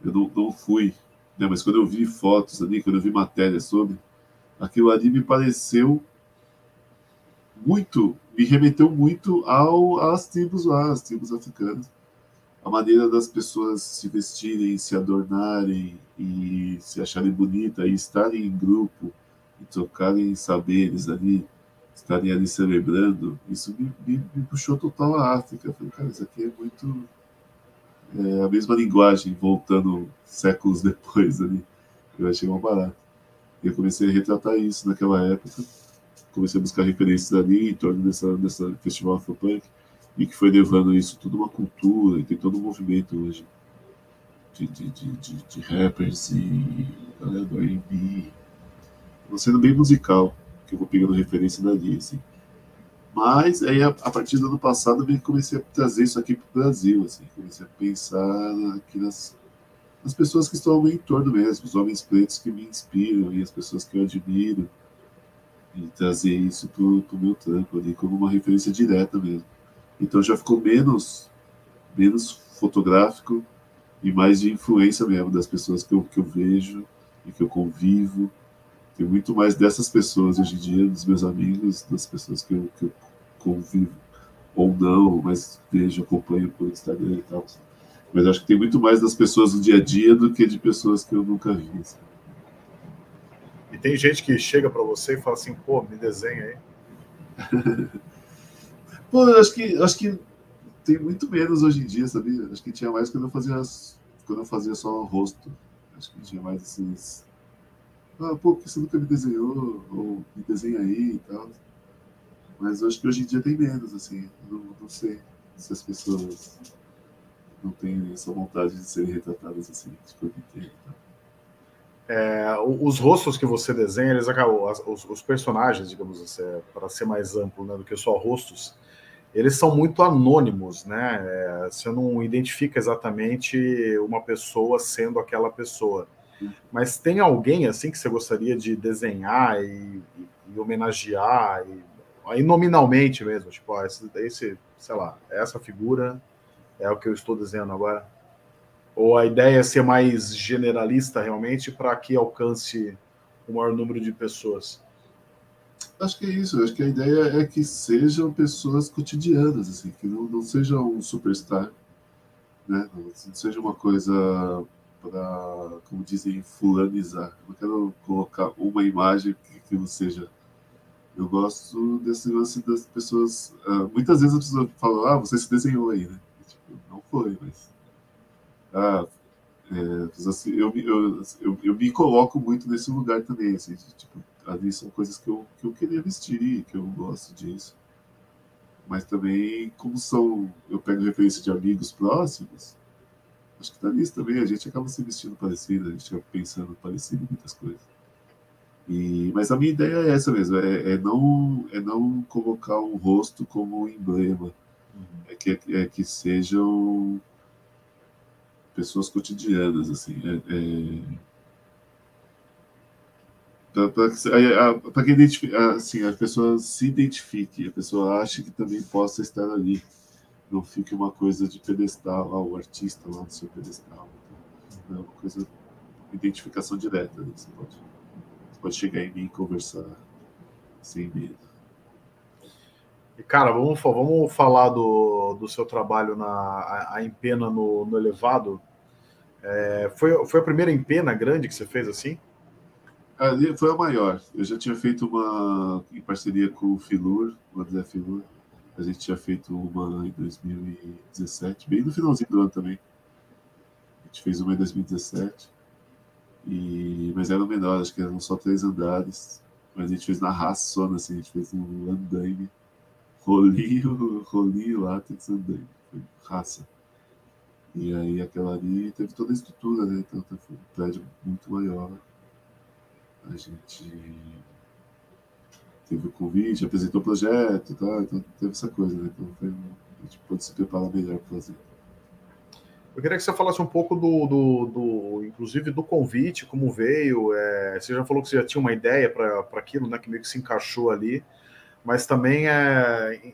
eu não, não fui, né? mas quando eu vi fotos ali, quando eu vi matérias sobre, aquilo ali me pareceu muito, me remeteu muito ao, às tribos lá, às tribos africanas. A maneira das pessoas se vestirem, se adornarem, e se acharem bonita e estarem em grupo e trocarem saberes ali, estarem ali celebrando, isso me, me, me puxou total à África. Falei, cara, isso aqui é muito é, a mesma linguagem, voltando séculos depois ali. Eu achei uma barata. Eu comecei a retratar isso naquela época. Comecei a buscar referências ali em torno dessa, dessa festival Afropunk e que foi levando isso tudo uma cultura e tem todo um movimento hoje de, de, de, de rappers e galera do R&B. sendo bem musical, que eu vou pegando referência dali, assim. Mas aí, a, a, partir do ano passado, eu comecei a trazer isso aqui para o Brasil, assim. Comecei a pensar aqui nas, nas pessoas que estão ao meu entorno mesmo, os homens pretos que me inspiram e as pessoas que eu admiro. E trazer isso para o meu trampo ali como uma referência direta mesmo. Então já ficou menos, menos fotográfico e mais de influência mesmo das pessoas que eu, que eu vejo e que eu convivo. Tem muito mais dessas pessoas hoje em dia, dos meus amigos, das pessoas que eu, que eu convivo, ou não, mas vejo, acompanho por Instagram e tal. Mas acho que tem muito mais das pessoas do dia a dia do que de pessoas que eu nunca vi. Assim. E tem gente que chega para você e fala assim, pô, me desenha aí. pô, eu acho que, acho que tem muito menos hoje em dia, sabia? Acho que tinha mais quando eu fazia, quando eu fazia só rosto. Acho que tinha mais esses. Ah, pô, por você nunca me desenhou? Ou me desenha aí e tal. Mas acho que hoje em dia tem menos, assim. Não, não sei se as pessoas não têm essa vontade de serem retratadas assim, corpo inteiro. É, os rostos que você desenha, eles acabam, os, os personagens, digamos assim, é, para ser mais amplo né, do que só rostos, eles são muito anônimos, né? É, você não identifica exatamente uma pessoa sendo aquela pessoa. Mas tem alguém assim que você gostaria de desenhar e, e, e homenagear, e, aí nominalmente mesmo, tipo, ó, esse, esse, sei lá, essa figura é o que eu estou desenhando agora? Ou a ideia é ser mais generalista realmente para que alcance o maior número de pessoas? Acho que é isso. Acho que a ideia é que sejam pessoas cotidianas, assim, que não, não seja um superstar, né? Não, não seja uma coisa para, como dizem, fulanizar. Não quero colocar uma imagem que, que não seja. Eu gosto desse lance das pessoas. Uh, muitas vezes a pessoa fala, ah, você se desenhou aí, né? tipo, não foi, mas. Ah, é, assim, eu, eu, eu, eu, me coloco muito nesse lugar também, assim, de, tipo, ali são coisas que eu, que eu queria vestir, que eu gosto disso. Mas também, como são, eu pego referência de amigos próximos, acho que está nisso também. A gente acaba se vestindo parecido, a gente acaba pensando parecido em muitas coisas. E, mas a minha ideia é essa mesmo, é, é, não, é não colocar um rosto como um emblema, uhum. é, que, é que sejam pessoas cotidianas, assim, é, é para que assim, a pessoa se identifique, a pessoa ache que também possa estar ali. Não fique uma coisa de pedestal, o artista lá no seu pedestal. Então, é uma coisa, identificação direta. Né? Você, pode, você pode chegar em mim e conversar sem medo. Cara, vamos, vamos falar do, do seu trabalho na a, a empena no, no elevado. É, foi, foi a primeira empena grande que você fez assim? Ali foi a maior. Eu já tinha feito uma em parceria com o Filur, o André Filur. A gente tinha feito uma em 2017, bem no finalzinho do ano também. A gente fez uma em 2017. E, mas era menor, acho que eram só três andares. Mas a gente fez na raçona, assim, a gente fez um andaime. Rolinho, rolinho lá, tem andaime. Foi raça. E aí aquela ali teve toda a estrutura, né? Então foi um prédio muito maior a gente teve o convite, apresentou o projeto, tá? então teve essa coisa, né? Então foi, a gente pode se preparar melhor para fazer. Eu queria que você falasse um pouco do, do, do inclusive do convite, como veio. É, você já falou que você já tinha uma ideia para aquilo, né? Que meio que se encaixou ali, mas também é,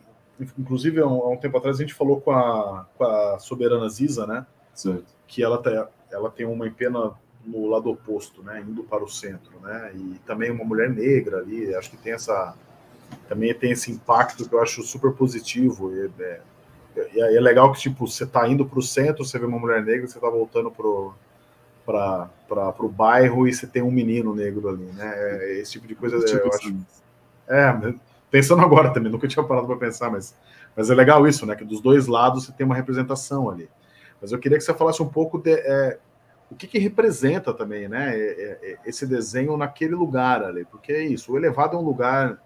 inclusive há um, tempo atrás a gente falou com a, com a soberana Ziza, né? Certo. Que ela, tá, ela tem uma empena no lado oposto, né, indo para o centro, né, e também uma mulher negra ali, acho que tem essa, também tem esse impacto que eu acho super positivo, e, é, e é legal que, tipo, você está indo para o centro, você vê uma mulher negra, você está voltando para para o bairro e você tem um menino negro ali, né, é, esse tipo de coisa, eu, eu acho... É, pensando agora também, nunca tinha parado para pensar, mas, mas é legal isso, né, que dos dois lados você tem uma representação ali. Mas eu queria que você falasse um pouco de, é, o que, que representa também, né, é, é, é, esse desenho naquele lugar ali, porque é isso, o elevado é um lugar,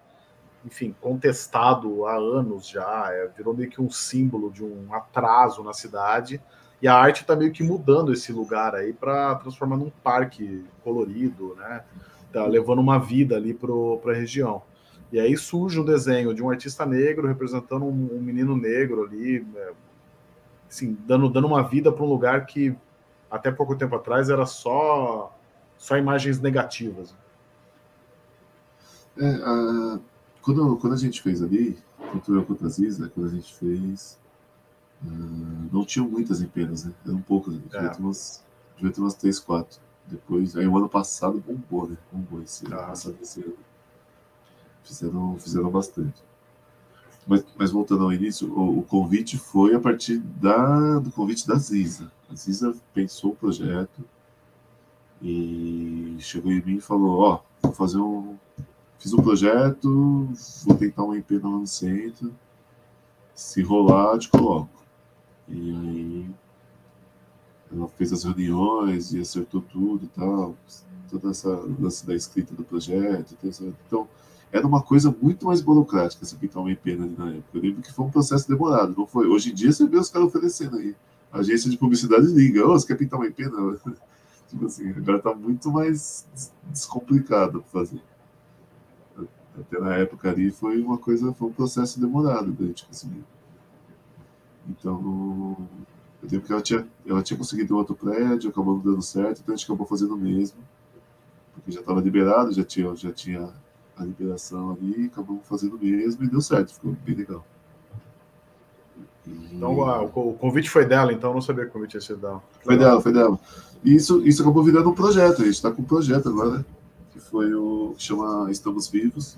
enfim, contestado há anos já, é, virou meio que um símbolo de um atraso na cidade, e a arte está meio que mudando esse lugar aí para transformar num parque colorido, né, tá levando uma vida ali para a região. E aí surge um desenho de um artista negro representando um, um menino negro ali, é, assim, dando, dando uma vida para um lugar que até pouco tempo atrás era só só imagens negativas. É, a, quando, quando a gente fez ali, tanto eu quanto a Ziza, quando a gente fez, uh, não tinham muitas empenas, né? Eram poucas, né? devia, é. ter umas, devia ter umas 3, 4. Depois, aí o ano passado bombou, né? Bombou esse ano ah. passado, esse ano. Fizeram, fizeram bastante. Mas, mas voltando ao início, o, o, convite foi a partir da, do convite da Ziza. A Ziza pensou o projeto e chegou em mim e falou: Ó, oh, vou fazer um. Fiz um projeto, vou tentar um IP no centro. Se rolar, te coloco. E aí ela fez as reuniões e acertou tudo e tal. Toda essa lance da escrita do projeto. Então, era uma coisa muito mais burocrática essa pintar uma IP ali na época. Eu lembro que foi um processo demorado, não foi? Hoje em dia você vê os caras oferecendo aí. A agência de publicidade liga, oh, você quer pintar uma? Não. tipo assim, agora está muito mais descomplicado para fazer. Até na época ali foi uma coisa, foi um processo demorado da gente conseguir. Então, eu lembro que ela tinha, ela tinha conseguido outro prédio, acabou não dando certo, então a gente acabou fazendo o mesmo. Porque já estava liberado, já tinha, já tinha a liberação ali, acabamos fazendo mesmo e deu certo, ficou bem legal. E... Então o convite foi dela, então eu não sabia que o convite ia ser dela. Foi dela, foi dela. E isso, isso acabou virando um projeto, a gente está com um projeto agora, que foi o que chama Estamos Vivos.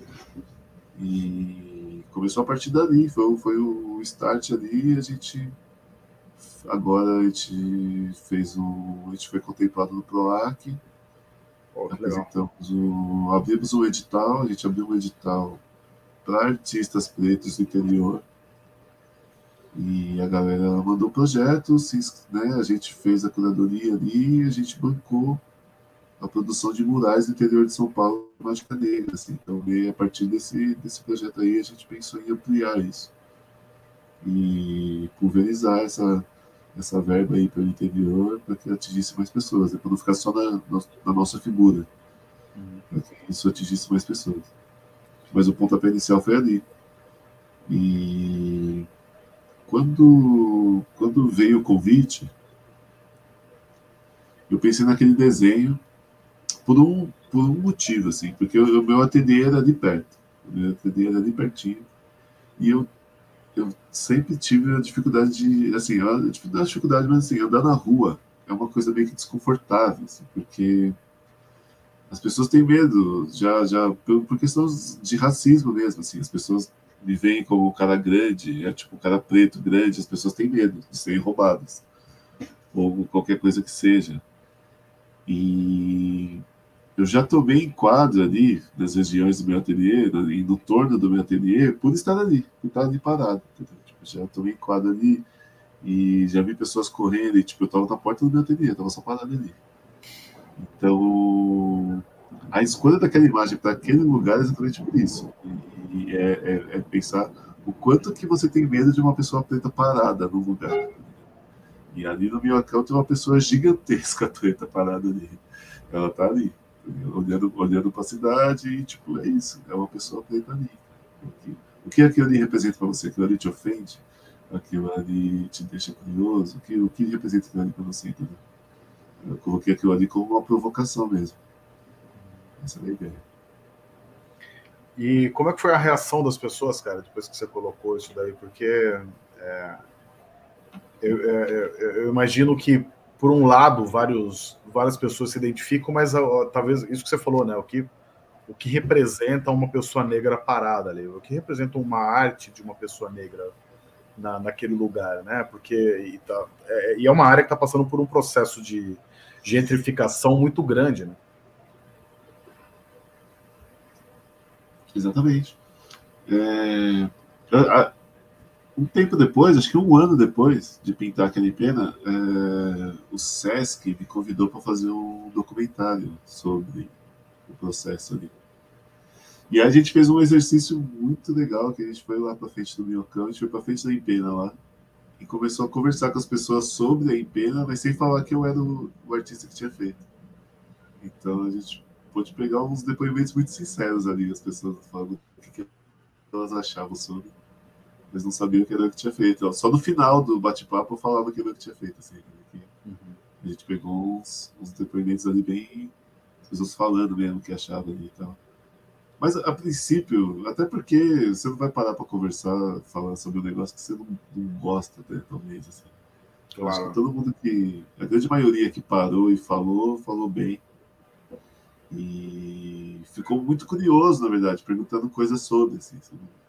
E começou a partir dali, foi, foi o start ali, a gente agora a gente fez um. A gente foi contemplado no PROAC Oh, apresentamos o, abrimos um edital, a gente abriu um edital para artistas pretos do interior. E a galera mandou projetos, né? a gente fez a curadoria ali e a gente bancou a produção de murais no interior de São Paulo, Mágica Negra. Assim. Então, a partir desse, desse projeto aí, a gente pensou em ampliar isso e pulverizar essa, essa verba aí para o interior para que atingisse mais pessoas, né? para não ficar só na, na nossa figura, uhum. para que isso atingisse mais pessoas. Mas o pontapé inicial foi ali. E quando, quando veio o convite, eu pensei naquele desenho por um, por um motivo, assim, porque o meu ateliê era de perto, o meu ateliê era de pertinho, e eu, eu sempre tive a dificuldade de, assim, a dificuldade, mas assim, andar na rua é uma coisa meio que desconfortável, assim, porque as pessoas têm medo, já, já por, por questão de racismo mesmo, assim, as pessoas me veem como um cara grande, é tipo um cara preto grande, as pessoas têm medo de serem roubadas, ou qualquer coisa que seja. E eu já tomei enquadro ali nas regiões do meu ateliê e no torno do meu ateliê por estar ali, por estar ali parado. Tipo, já tomei enquadro ali e já vi pessoas correndo e tipo, eu estava na porta do meu ateliê, estava só parado ali. Então, a escolha daquela imagem para aquele lugar é exatamente por isso. E é, é, é, pensar o quanto que você tem medo de uma pessoa preta parada no lugar. E ali no meu account tem uma pessoa gigantesca preta parada ali. Ela tá ali, olhando, olhando para a cidade e, tipo, é isso. É uma pessoa preta ali. O que aquilo ali representa para você? Aquilo ali te ofende? Aquilo ali te deixa curioso? O que, o que representa aquilo ali para você? Entendeu? Eu coloquei aquilo ali como uma provocação mesmo. Essa é a ideia. E como é que foi a reação das pessoas, cara, depois que você colocou isso daí? Porque é, eu, é, é, eu, imagino que, por um lado, vários, várias pessoas se identificam, mas ó, talvez isso que você falou, né? O que, o que representa uma pessoa negra parada ali, o que representa uma arte de uma pessoa negra na, naquele lugar, né? Porque e, tá, é, e é uma área que está passando por um processo de gentrificação muito grande, né? Exatamente. É, um tempo depois, acho que um ano depois de pintar aquele pena, é, o Sesc me convidou para fazer um documentário sobre o processo ali. E aí a gente fez um exercício muito legal, que a gente foi lá para frente do Minhocão, a gente foi para frente da Empena lá, e começou a conversar com as pessoas sobre a Empena, mas sem falar que eu era o, o artista que tinha feito. Então a gente pôde pegar uns depoimentos muito sinceros ali, as pessoas falando o que, que elas achavam sobre, mas não sabiam o que era que tinha feito. Só no final do bate-papo eu falava aquilo que tinha feito. Assim, que uhum. A gente pegou uns, uns, depoimentos ali bem. As pessoas falando mesmo o que achavam ali e tal. Mas a princípio, até porque você não vai parar para conversar, falar sobre um negócio que você não, não gosta, né, talvez. Assim. Claro. Acho que todo mundo que. A grande maioria que parou e falou, falou bem. E ficou muito curioso, na verdade, perguntando coisas sobre, assim, sobre o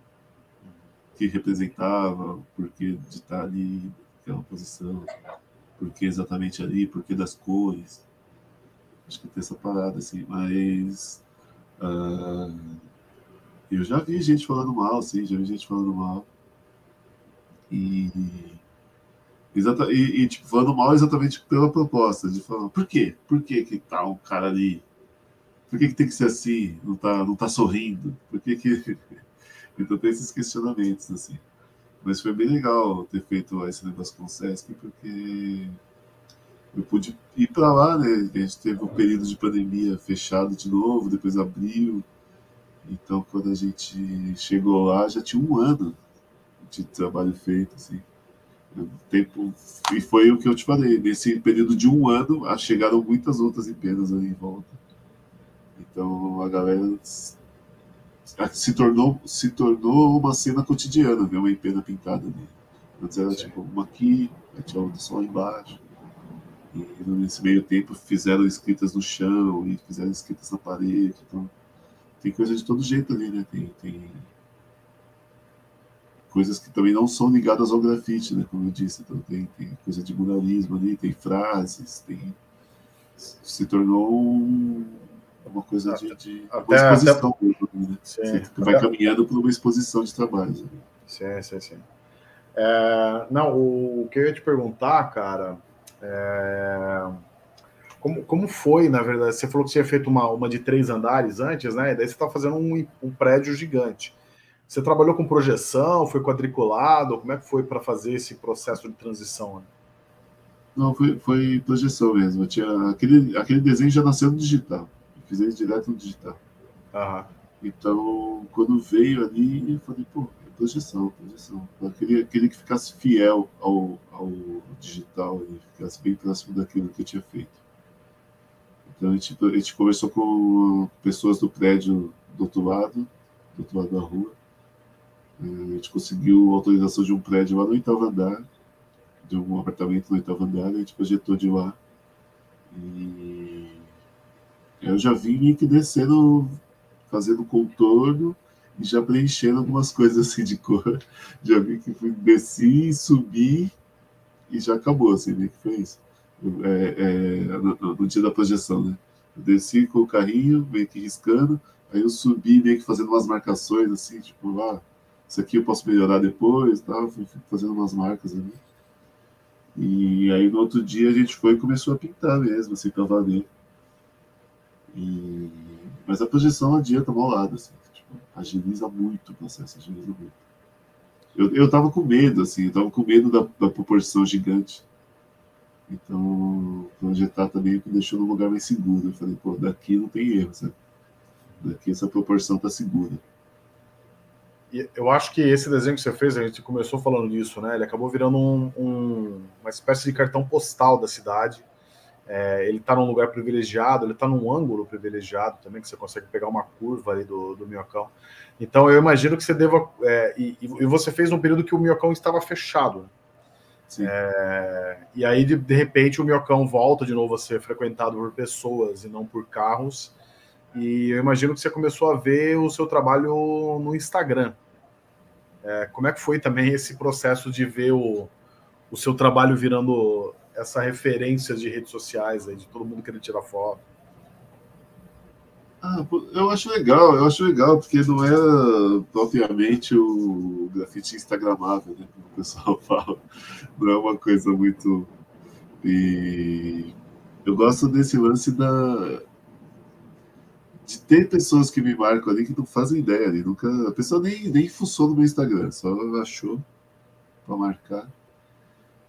que representava, por que de estar ali, naquela posição, por que exatamente ali, por que das cores. Acho que tem essa parada, assim, mas. Uh, eu já vi gente falando mal, sim, já vi gente falando mal. E. Exata, e, e tipo, falando mal exatamente pela proposta, de falar, por quê? Por que que tá um cara ali por que, que tem que ser assim? Não tá, não tá sorrindo? Por que que... Então tem esses questionamentos, assim. Mas foi bem legal ter feito esse negócio com o Sesc, porque eu pude ir para lá, né? A gente teve um período de pandemia fechado de novo, depois abriu. Então, quando a gente chegou lá, já tinha um ano de trabalho feito, assim. Tempo, e foi o que eu te falei, nesse período de um ano, chegaram muitas outras empresas ali em volta. Então a galera se tornou, se tornou uma cena cotidiana, ver uma empena pintada ali. Antes era Sim. tipo uma aqui, tinha outra só embaixo. E nesse meio tempo fizeram escritas no chão e fizeram escritas na parede. Então tem coisa de todo jeito ali, né? Tem, tem coisas que também não são ligadas ao grafite, né? Como eu disse, então tem, tem coisa de muralismo ali, tem frases, tem se tornou um, uma coisa de, de até, uma exposição até... mesmo, né? Sim, Você vai até... caminhando por uma exposição de trabalhos. Né? Sim, sim, sim. É, não, o, que eu ia te perguntar, cara, é, como, como foi, na verdade? Você falou que você tinha feito uma, uma de três andares antes, né? E daí você está fazendo um, um prédio gigante. Você trabalhou com projeção, foi quadriculado? Como é que foi para fazer esse processo de transição? Né? Não, foi, foi projeção mesmo. Eu tinha, aquele, aquele desenho já nasceu no digital. Ele direto no digital. Aham. Então, quando veio ali, eu falei, pô, é projeção, projeção. Eu queria, queria que ficasse fiel ao, ao digital e ficasse bem próximo daquilo que eu tinha feito. Então, a gente, a gente conversou com pessoas do prédio do outro lado, do outro lado da rua. É, a gente conseguiu autorização de um prédio lá no oitavo andar, de um apartamento no oitavo andar, a gente projetou de lá. E eu já vim meio que descendo fazendo contorno e já preenchendo algumas coisas assim de cor. Já vi que fui, desci, subi e já acabou, assim, meio que foi isso. É, é, no, no, dia da projeção, né? Eu desci com o carrinho, meio que riscando, aí eu subi meio que fazendo umas marcações, assim, tipo, ah, isso aqui eu posso melhorar depois, tal, fui fazendo umas marcas ali. E aí no outro dia a gente foi e começou a pintar mesmo, assim, pra valer. E mas a projeção adianta ao lado, assim, tipo, agiliza muito o processo, agiliza muito. Eu, eu tava com medo, assim, eu tava com medo da, da proporção gigante. Então, projetar também me deixou num lugar mais seguro. Eu falei, pô, daqui não tem erro, sabe? Daqui essa proporção tá segura. E eu acho que esse desenho que você fez, a gente começou falando disso, né? Ele acabou virando um, um, uma espécie de cartão postal da cidade é, ele está num lugar privilegiado, ele está num ângulo privilegiado também, que você consegue pegar uma curva ali do, do minhocão. Então eu imagino que você deva. É, e, e, você fez um período que o minhocão estava fechado. É, e aí, de, de, repente, o minhocão volta de novo a ser frequentado por pessoas e não por carros. E eu imagino que você começou a ver o seu trabalho no Instagram. É, como é que foi também esse processo de ver o, o seu trabalho virando essa referência de redes sociais aí, de todo mundo querendo tirar foto? Ah, eu acho legal, eu acho legal, porque não é propriamente o grafite instagramável, né? Como o pessoal fala. Não é uma coisa muito. E eu gosto desse lance da. De ter pessoas que me marcam ali que não fazem ideia ali. Nunca... A pessoa nem, nem fuçou no meu Instagram, só achou para marcar.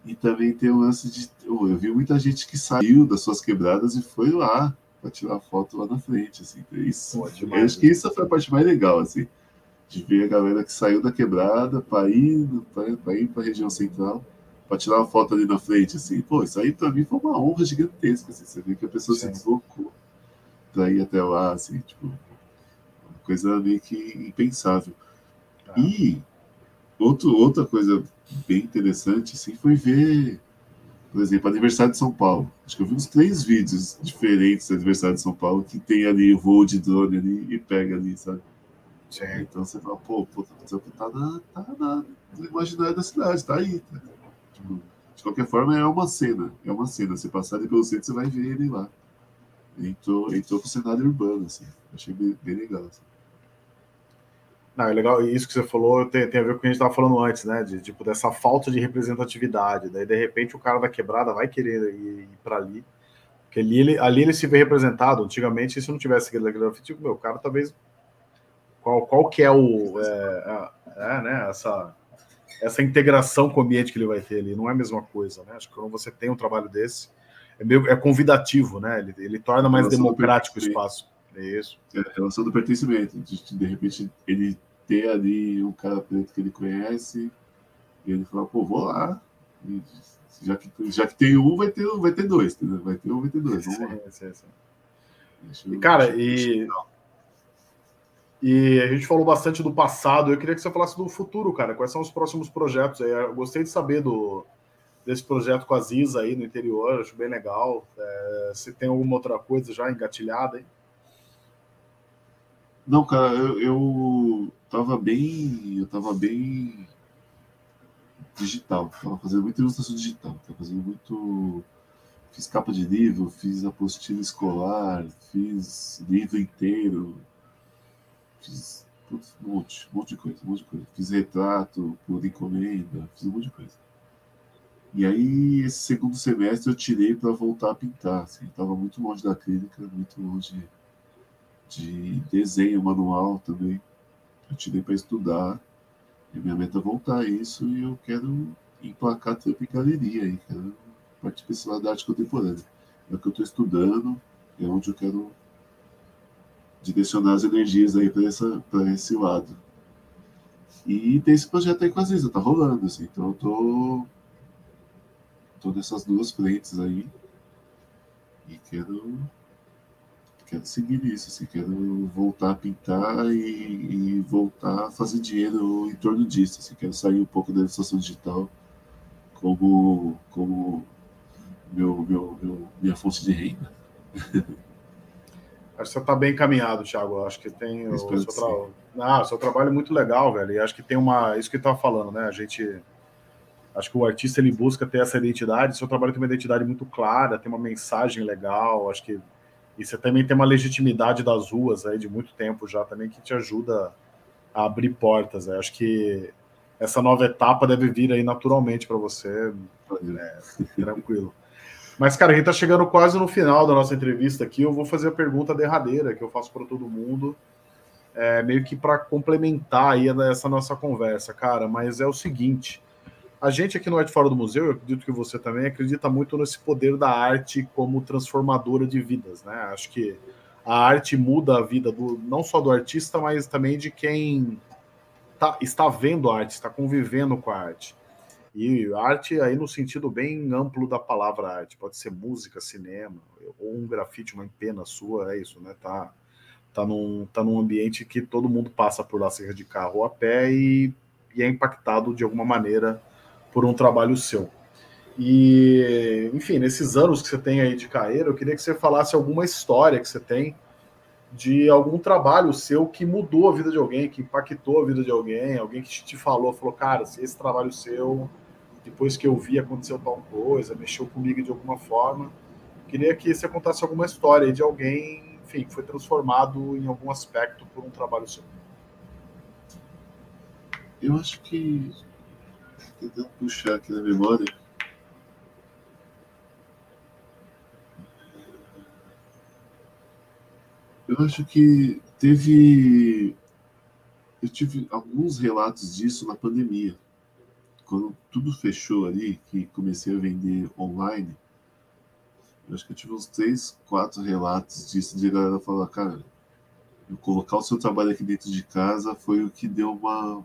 E também tem o lance de. Eu vi muita gente que saiu das suas quebradas e foi lá para tirar foto lá na frente. Assim. Então, isso, Pô, demais, eu acho que isso foi a parte mais legal, assim, de ver a galera que saiu da quebrada para ir para ir para a região central para tirar uma foto ali na frente. Assim. Pô, isso aí para mim foi uma honra gigantesca. Assim. Você vê que a pessoa Sim. se deslocou para ir até lá, assim, tipo, uma coisa meio que impensável. Ah. E outro, outra coisa bem interessante assim, foi ver, por exemplo, aniversário de São Paulo. Acho que eu vi uns três vídeos diferentes do aniversário de São Paulo que tem ali o voo de drone ali e pega ali, sabe? Sim. Então você fala, pô, pô tá, na, tá na, no imaginário da cidade, tá aí. Tá? Tipo, de qualquer forma, é uma cena. É uma cena. Você passar ali pelo centro, você vai ver ele lá. Entrou, entrou pro cenário urbano, assim. Achei bem, bem legal. Assim. Não, é legal, isso que você falou tem, tem a ver com o que a gente estava falando antes, né? De tipo dessa falta de representatividade. Daí, de repente, o cara da quebrada vai querer ir, ir para ali. Porque ali ele, ali ele se vê representado. Antigamente, se não tivesse aquele grafite, tipo, meu, o cara talvez. Qual, qual que é o. É, é, né, essa, essa integração com o ambiente que ele vai ter ali. Não é a mesma coisa, né? Acho que quando você tem um trabalho desse, é, meio, é convidativo, né? Ele, ele torna mais democrático o espaço. É isso. É a relação do pertencimento. De, de repente, ele ter ali um cara preto que ele conhece, e ele fala, pô, vou lá. E, já, que, já que tem um, vai ter, vai ter dois, entendeu? Vai ter um, vai ter dois. Vamos lá. Sim, sim, sim. E, cara, e, e a gente falou bastante do passado. Eu queria que você falasse do futuro, cara. Quais são os próximos projetos aí? Eu gostei de saber do, desse projeto com a Ziza aí no interior, acho bem legal. É, se tem alguma outra coisa já engatilhada aí? Não, cara, eu, eu tava bem. Eu tava bem digital. Tava fazendo muita ilustração digital. Tava fazendo muito. Fiz capa de livro, fiz apostila escolar, fiz livro inteiro, fiz putz, um monte, um monte de coisa, um monte de coisa. Fiz retrato por encomenda, fiz um monte de coisa. E aí, esse segundo semestre eu tirei para voltar a pintar. Assim, tava muito longe da clínica, muito longe de desenho manual também. Eu tirei para estudar. E minha meta é voltar a isso e eu quero emplacar em galeria aí. Quero parte de personalidade da arte contemporânea. É o que eu estou estudando, é onde eu quero direcionar as energias aí para esse lado. E tem esse projeto aí com a Ziza, tá rolando, assim, então eu tô, tô nessas duas frentes aí e quero quero seguir isso, assim, quero voltar a pintar e, e, voltar a fazer dinheiro em torno disso, assim, quero sair um pouco da ilustração digital como, como meu, meu, meu, minha fonte de renda. Acho que você está bem encaminhado, Thiago. Acho que tem o seu, tra... ah, seu trabalho é muito legal, velho. E acho que tem uma. Isso que ele estava falando, né? A gente. Acho que o artista ele busca ter essa identidade. Seu trabalho tem uma identidade muito clara, tem uma mensagem legal. Acho que e você também tem uma legitimidade das ruas aí de muito tempo já também que te ajuda a abrir portas. Né? Acho que essa nova etapa deve vir aí naturalmente para você, é, tranquilo. Mas, cara, a gente está chegando quase no final da nossa entrevista aqui. Eu vou fazer a pergunta derradeira que eu faço para todo mundo, é, meio que para complementar aí essa nossa conversa, cara. Mas é o seguinte: a gente aqui no Arte Fora do Museu, eu acredito que você também acredita muito nesse poder da arte como transformadora de vidas, né? Acho que a arte muda a vida do, não só do artista, mas também de quem tá, está vendo a arte, está convivendo com a arte. E arte aí no sentido bem amplo da palavra arte, pode ser música, cinema, ou um grafite, uma pena sua, é isso, né? Tá, tá, num, tá num ambiente que todo mundo passa por lá, seja de carro ou a pé, e, e é impactado de alguma maneira por um trabalho seu. E, enfim, nesses anos que você tem aí de carreira, eu queria que você falasse alguma história que você tem de algum trabalho seu que mudou a vida de alguém, que impactou a vida de alguém, alguém que te falou, falou, cara, esse trabalho seu, depois que eu vi, aconteceu tal coisa, mexeu comigo de alguma forma. Queria que você contasse alguma história de alguém, enfim, que foi transformado em algum aspecto por um trabalho seu. Eu acho que tentando puxar aqui na memória. Eu acho que teve. Eu tive alguns relatos disso na pandemia. Quando tudo fechou ali, que comecei a vender online, eu acho que eu tive uns três, quatro relatos disso, de galera falar, cara, eu colocar o seu trabalho aqui dentro de casa foi o que deu uma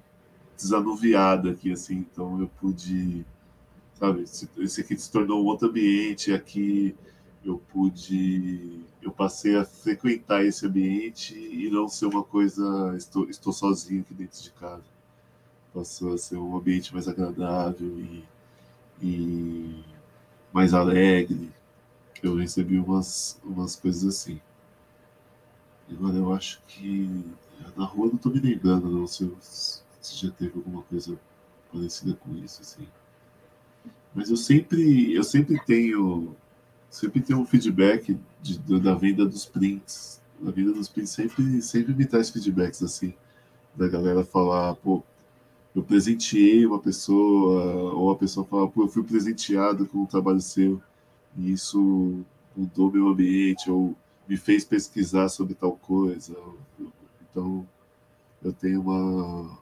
desanuviada aqui, assim, então eu pude, sabe, esse aqui se tornou um outro ambiente, aqui eu pude, eu passei a frequentar esse ambiente e não ser uma coisa, estou, estou sozinho aqui dentro de casa. Passou a ser um ambiente mais agradável e, e mais alegre. Eu recebi umas, umas coisas assim. Agora eu acho que na rua não estou me lembrando, não. Se eu, se já teve alguma coisa parecida com isso, assim. Mas eu sempre, eu sempre tenho, sempre tenho um feedback de, de, da venda dos prints. A venda dos prints sempre, sempre me traz feedbacks assim, da galera falar, pô, eu presenteei uma pessoa, ou a pessoa fala, pô, eu fui presenteado com um trabalho seu, e isso mudou meu ambiente, ou me fez pesquisar sobre tal coisa. Então, eu tenho uma,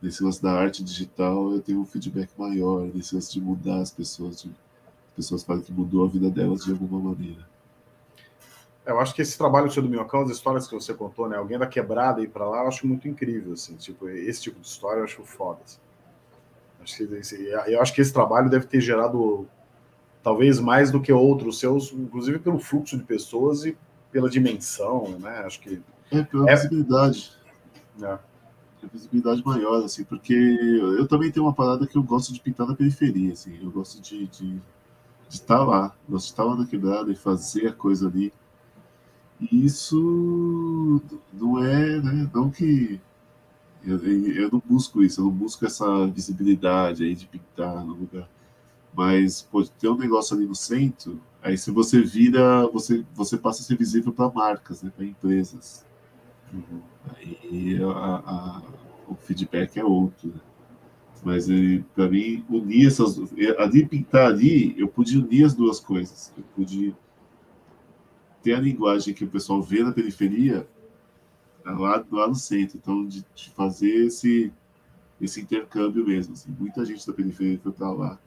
nesse lance da arte digital, eu tenho um feedback maior, nesse lance de mudar as pessoas, de, as pessoas falam que mudou a vida delas de alguma maneira. Eu acho que esse trabalho seu do Minhocão, as histórias que você contou, né? Alguém da quebrada ir para lá, eu acho muito incrível, assim. Tipo, esse tipo de história eu acho foda. Assim. Acho que, eu acho que esse trabalho deve ter gerado talvez mais do que outros seus, inclusive pelo fluxo de pessoas e pela dimensão, né? Acho que. É, pela é... visibilidade. É visibilidade maior, assim, porque eu também tenho uma parada que eu gosto de pintar na periferia, assim, eu gosto de, de, de estar lá, gosto de estar lá na quebrada e fazer a coisa ali. E isso não é, né, não que eu, eu não busco isso, eu não busco essa visibilidade aí de pintar no lugar. Mas pode ter um negócio ali no centro, aí se você vira, você, você passa a ser visível para marcas, né, para empresas. Aí a, a, o feedback é outro. Né? Mas para mim, unir essas. Ali pintar ali, eu pude unir as duas coisas. Eu pude ter a linguagem que o pessoal vê na periferia lá, lá no centro. Então, de, de fazer esse, esse intercâmbio mesmo. Assim. Muita gente da periferia foi para lá.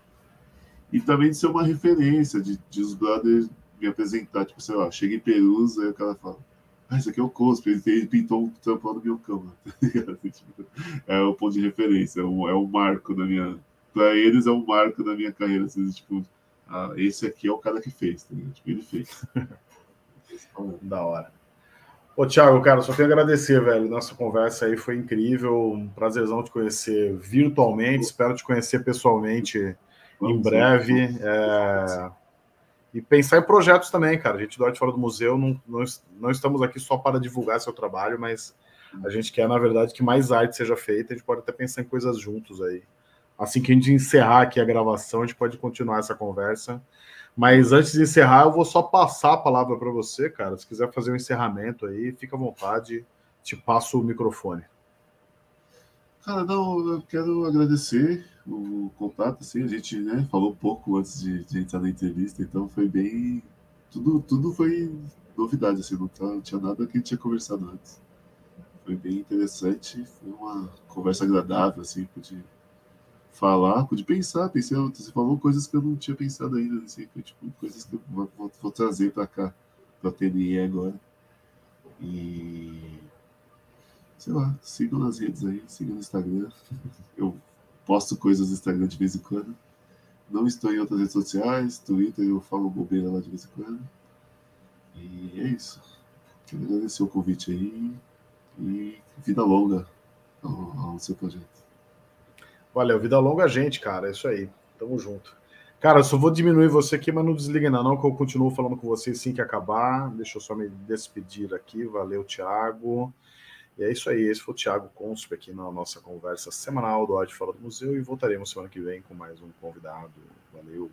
E também de ser uma referência, de, de os brothers me apresentar, tipo, sei lá, chega em Perusa, aí o cara fala, ah, isso aqui é o Cospe, ele, pintou um tampão no meu cama. Tipo, é o ponto de referência, é um, é um marco da minha. Para eles é um marco da minha carreira. Assim, tipo, ah, esse aqui é o cara que fez, tá tipo, ele fez. da hora. Ô, Thiago, cara, só tenho a agradecer, velho. Nossa conversa aí foi incrível. Um prazerzão te conhecer virtualmente. Espero te conhecer pessoalmente Vamos em breve. É... E pensar em projetos também, cara. A gente do Arte Fora do Museu não, não, não estamos aqui só para divulgar seu trabalho, mas a gente quer, na verdade, que mais arte seja feita. A gente pode até pensar em coisas juntos aí. Assim que a gente encerrar aqui a gravação, a gente pode continuar essa conversa. Mas antes de encerrar, eu vou só passar a palavra para você, cara. Se quiser fazer um encerramento aí, fica à vontade. Te passo o microfone. Cara, não, eu quero agradecer o contato, assim, a gente né, falou pouco antes de, de, entrar na entrevista, então foi bem. Tudo, tudo foi novidade, assim, não, tá, não tinha nada que a gente tinha conversado antes. Foi bem interessante, foi uma conversa agradável, assim, pude falar, pude pensar, pensei, você falou coisas que eu não tinha pensado ainda, assim, foi, tipo, coisas que eu vou, vou, trazer para cá, para a TNI agora. E sei lá, sigam nas redes aí, sigam no Instagram. Eu posto coisas no Instagram de vez em quando. Não estou em outras redes sociais, Twitter eu falo bobeira lá de vez em quando. E é isso. Quero agradecer o convite aí e vida longa ao, ao seu projeto. Valeu, vida longa a gente, cara. É isso aí. Tamo junto. Cara, eu só vou diminuir você aqui, mas não desliga ainda não, que eu continuo falando com você assim que acabar. Deixa eu só me despedir aqui. Valeu, Thiago. E é isso aí, esse foi o Thiago Consp aqui na nossa conversa semanal do Arte Fora do Museu e voltaremos semana que vem com mais um convidado. Valeu!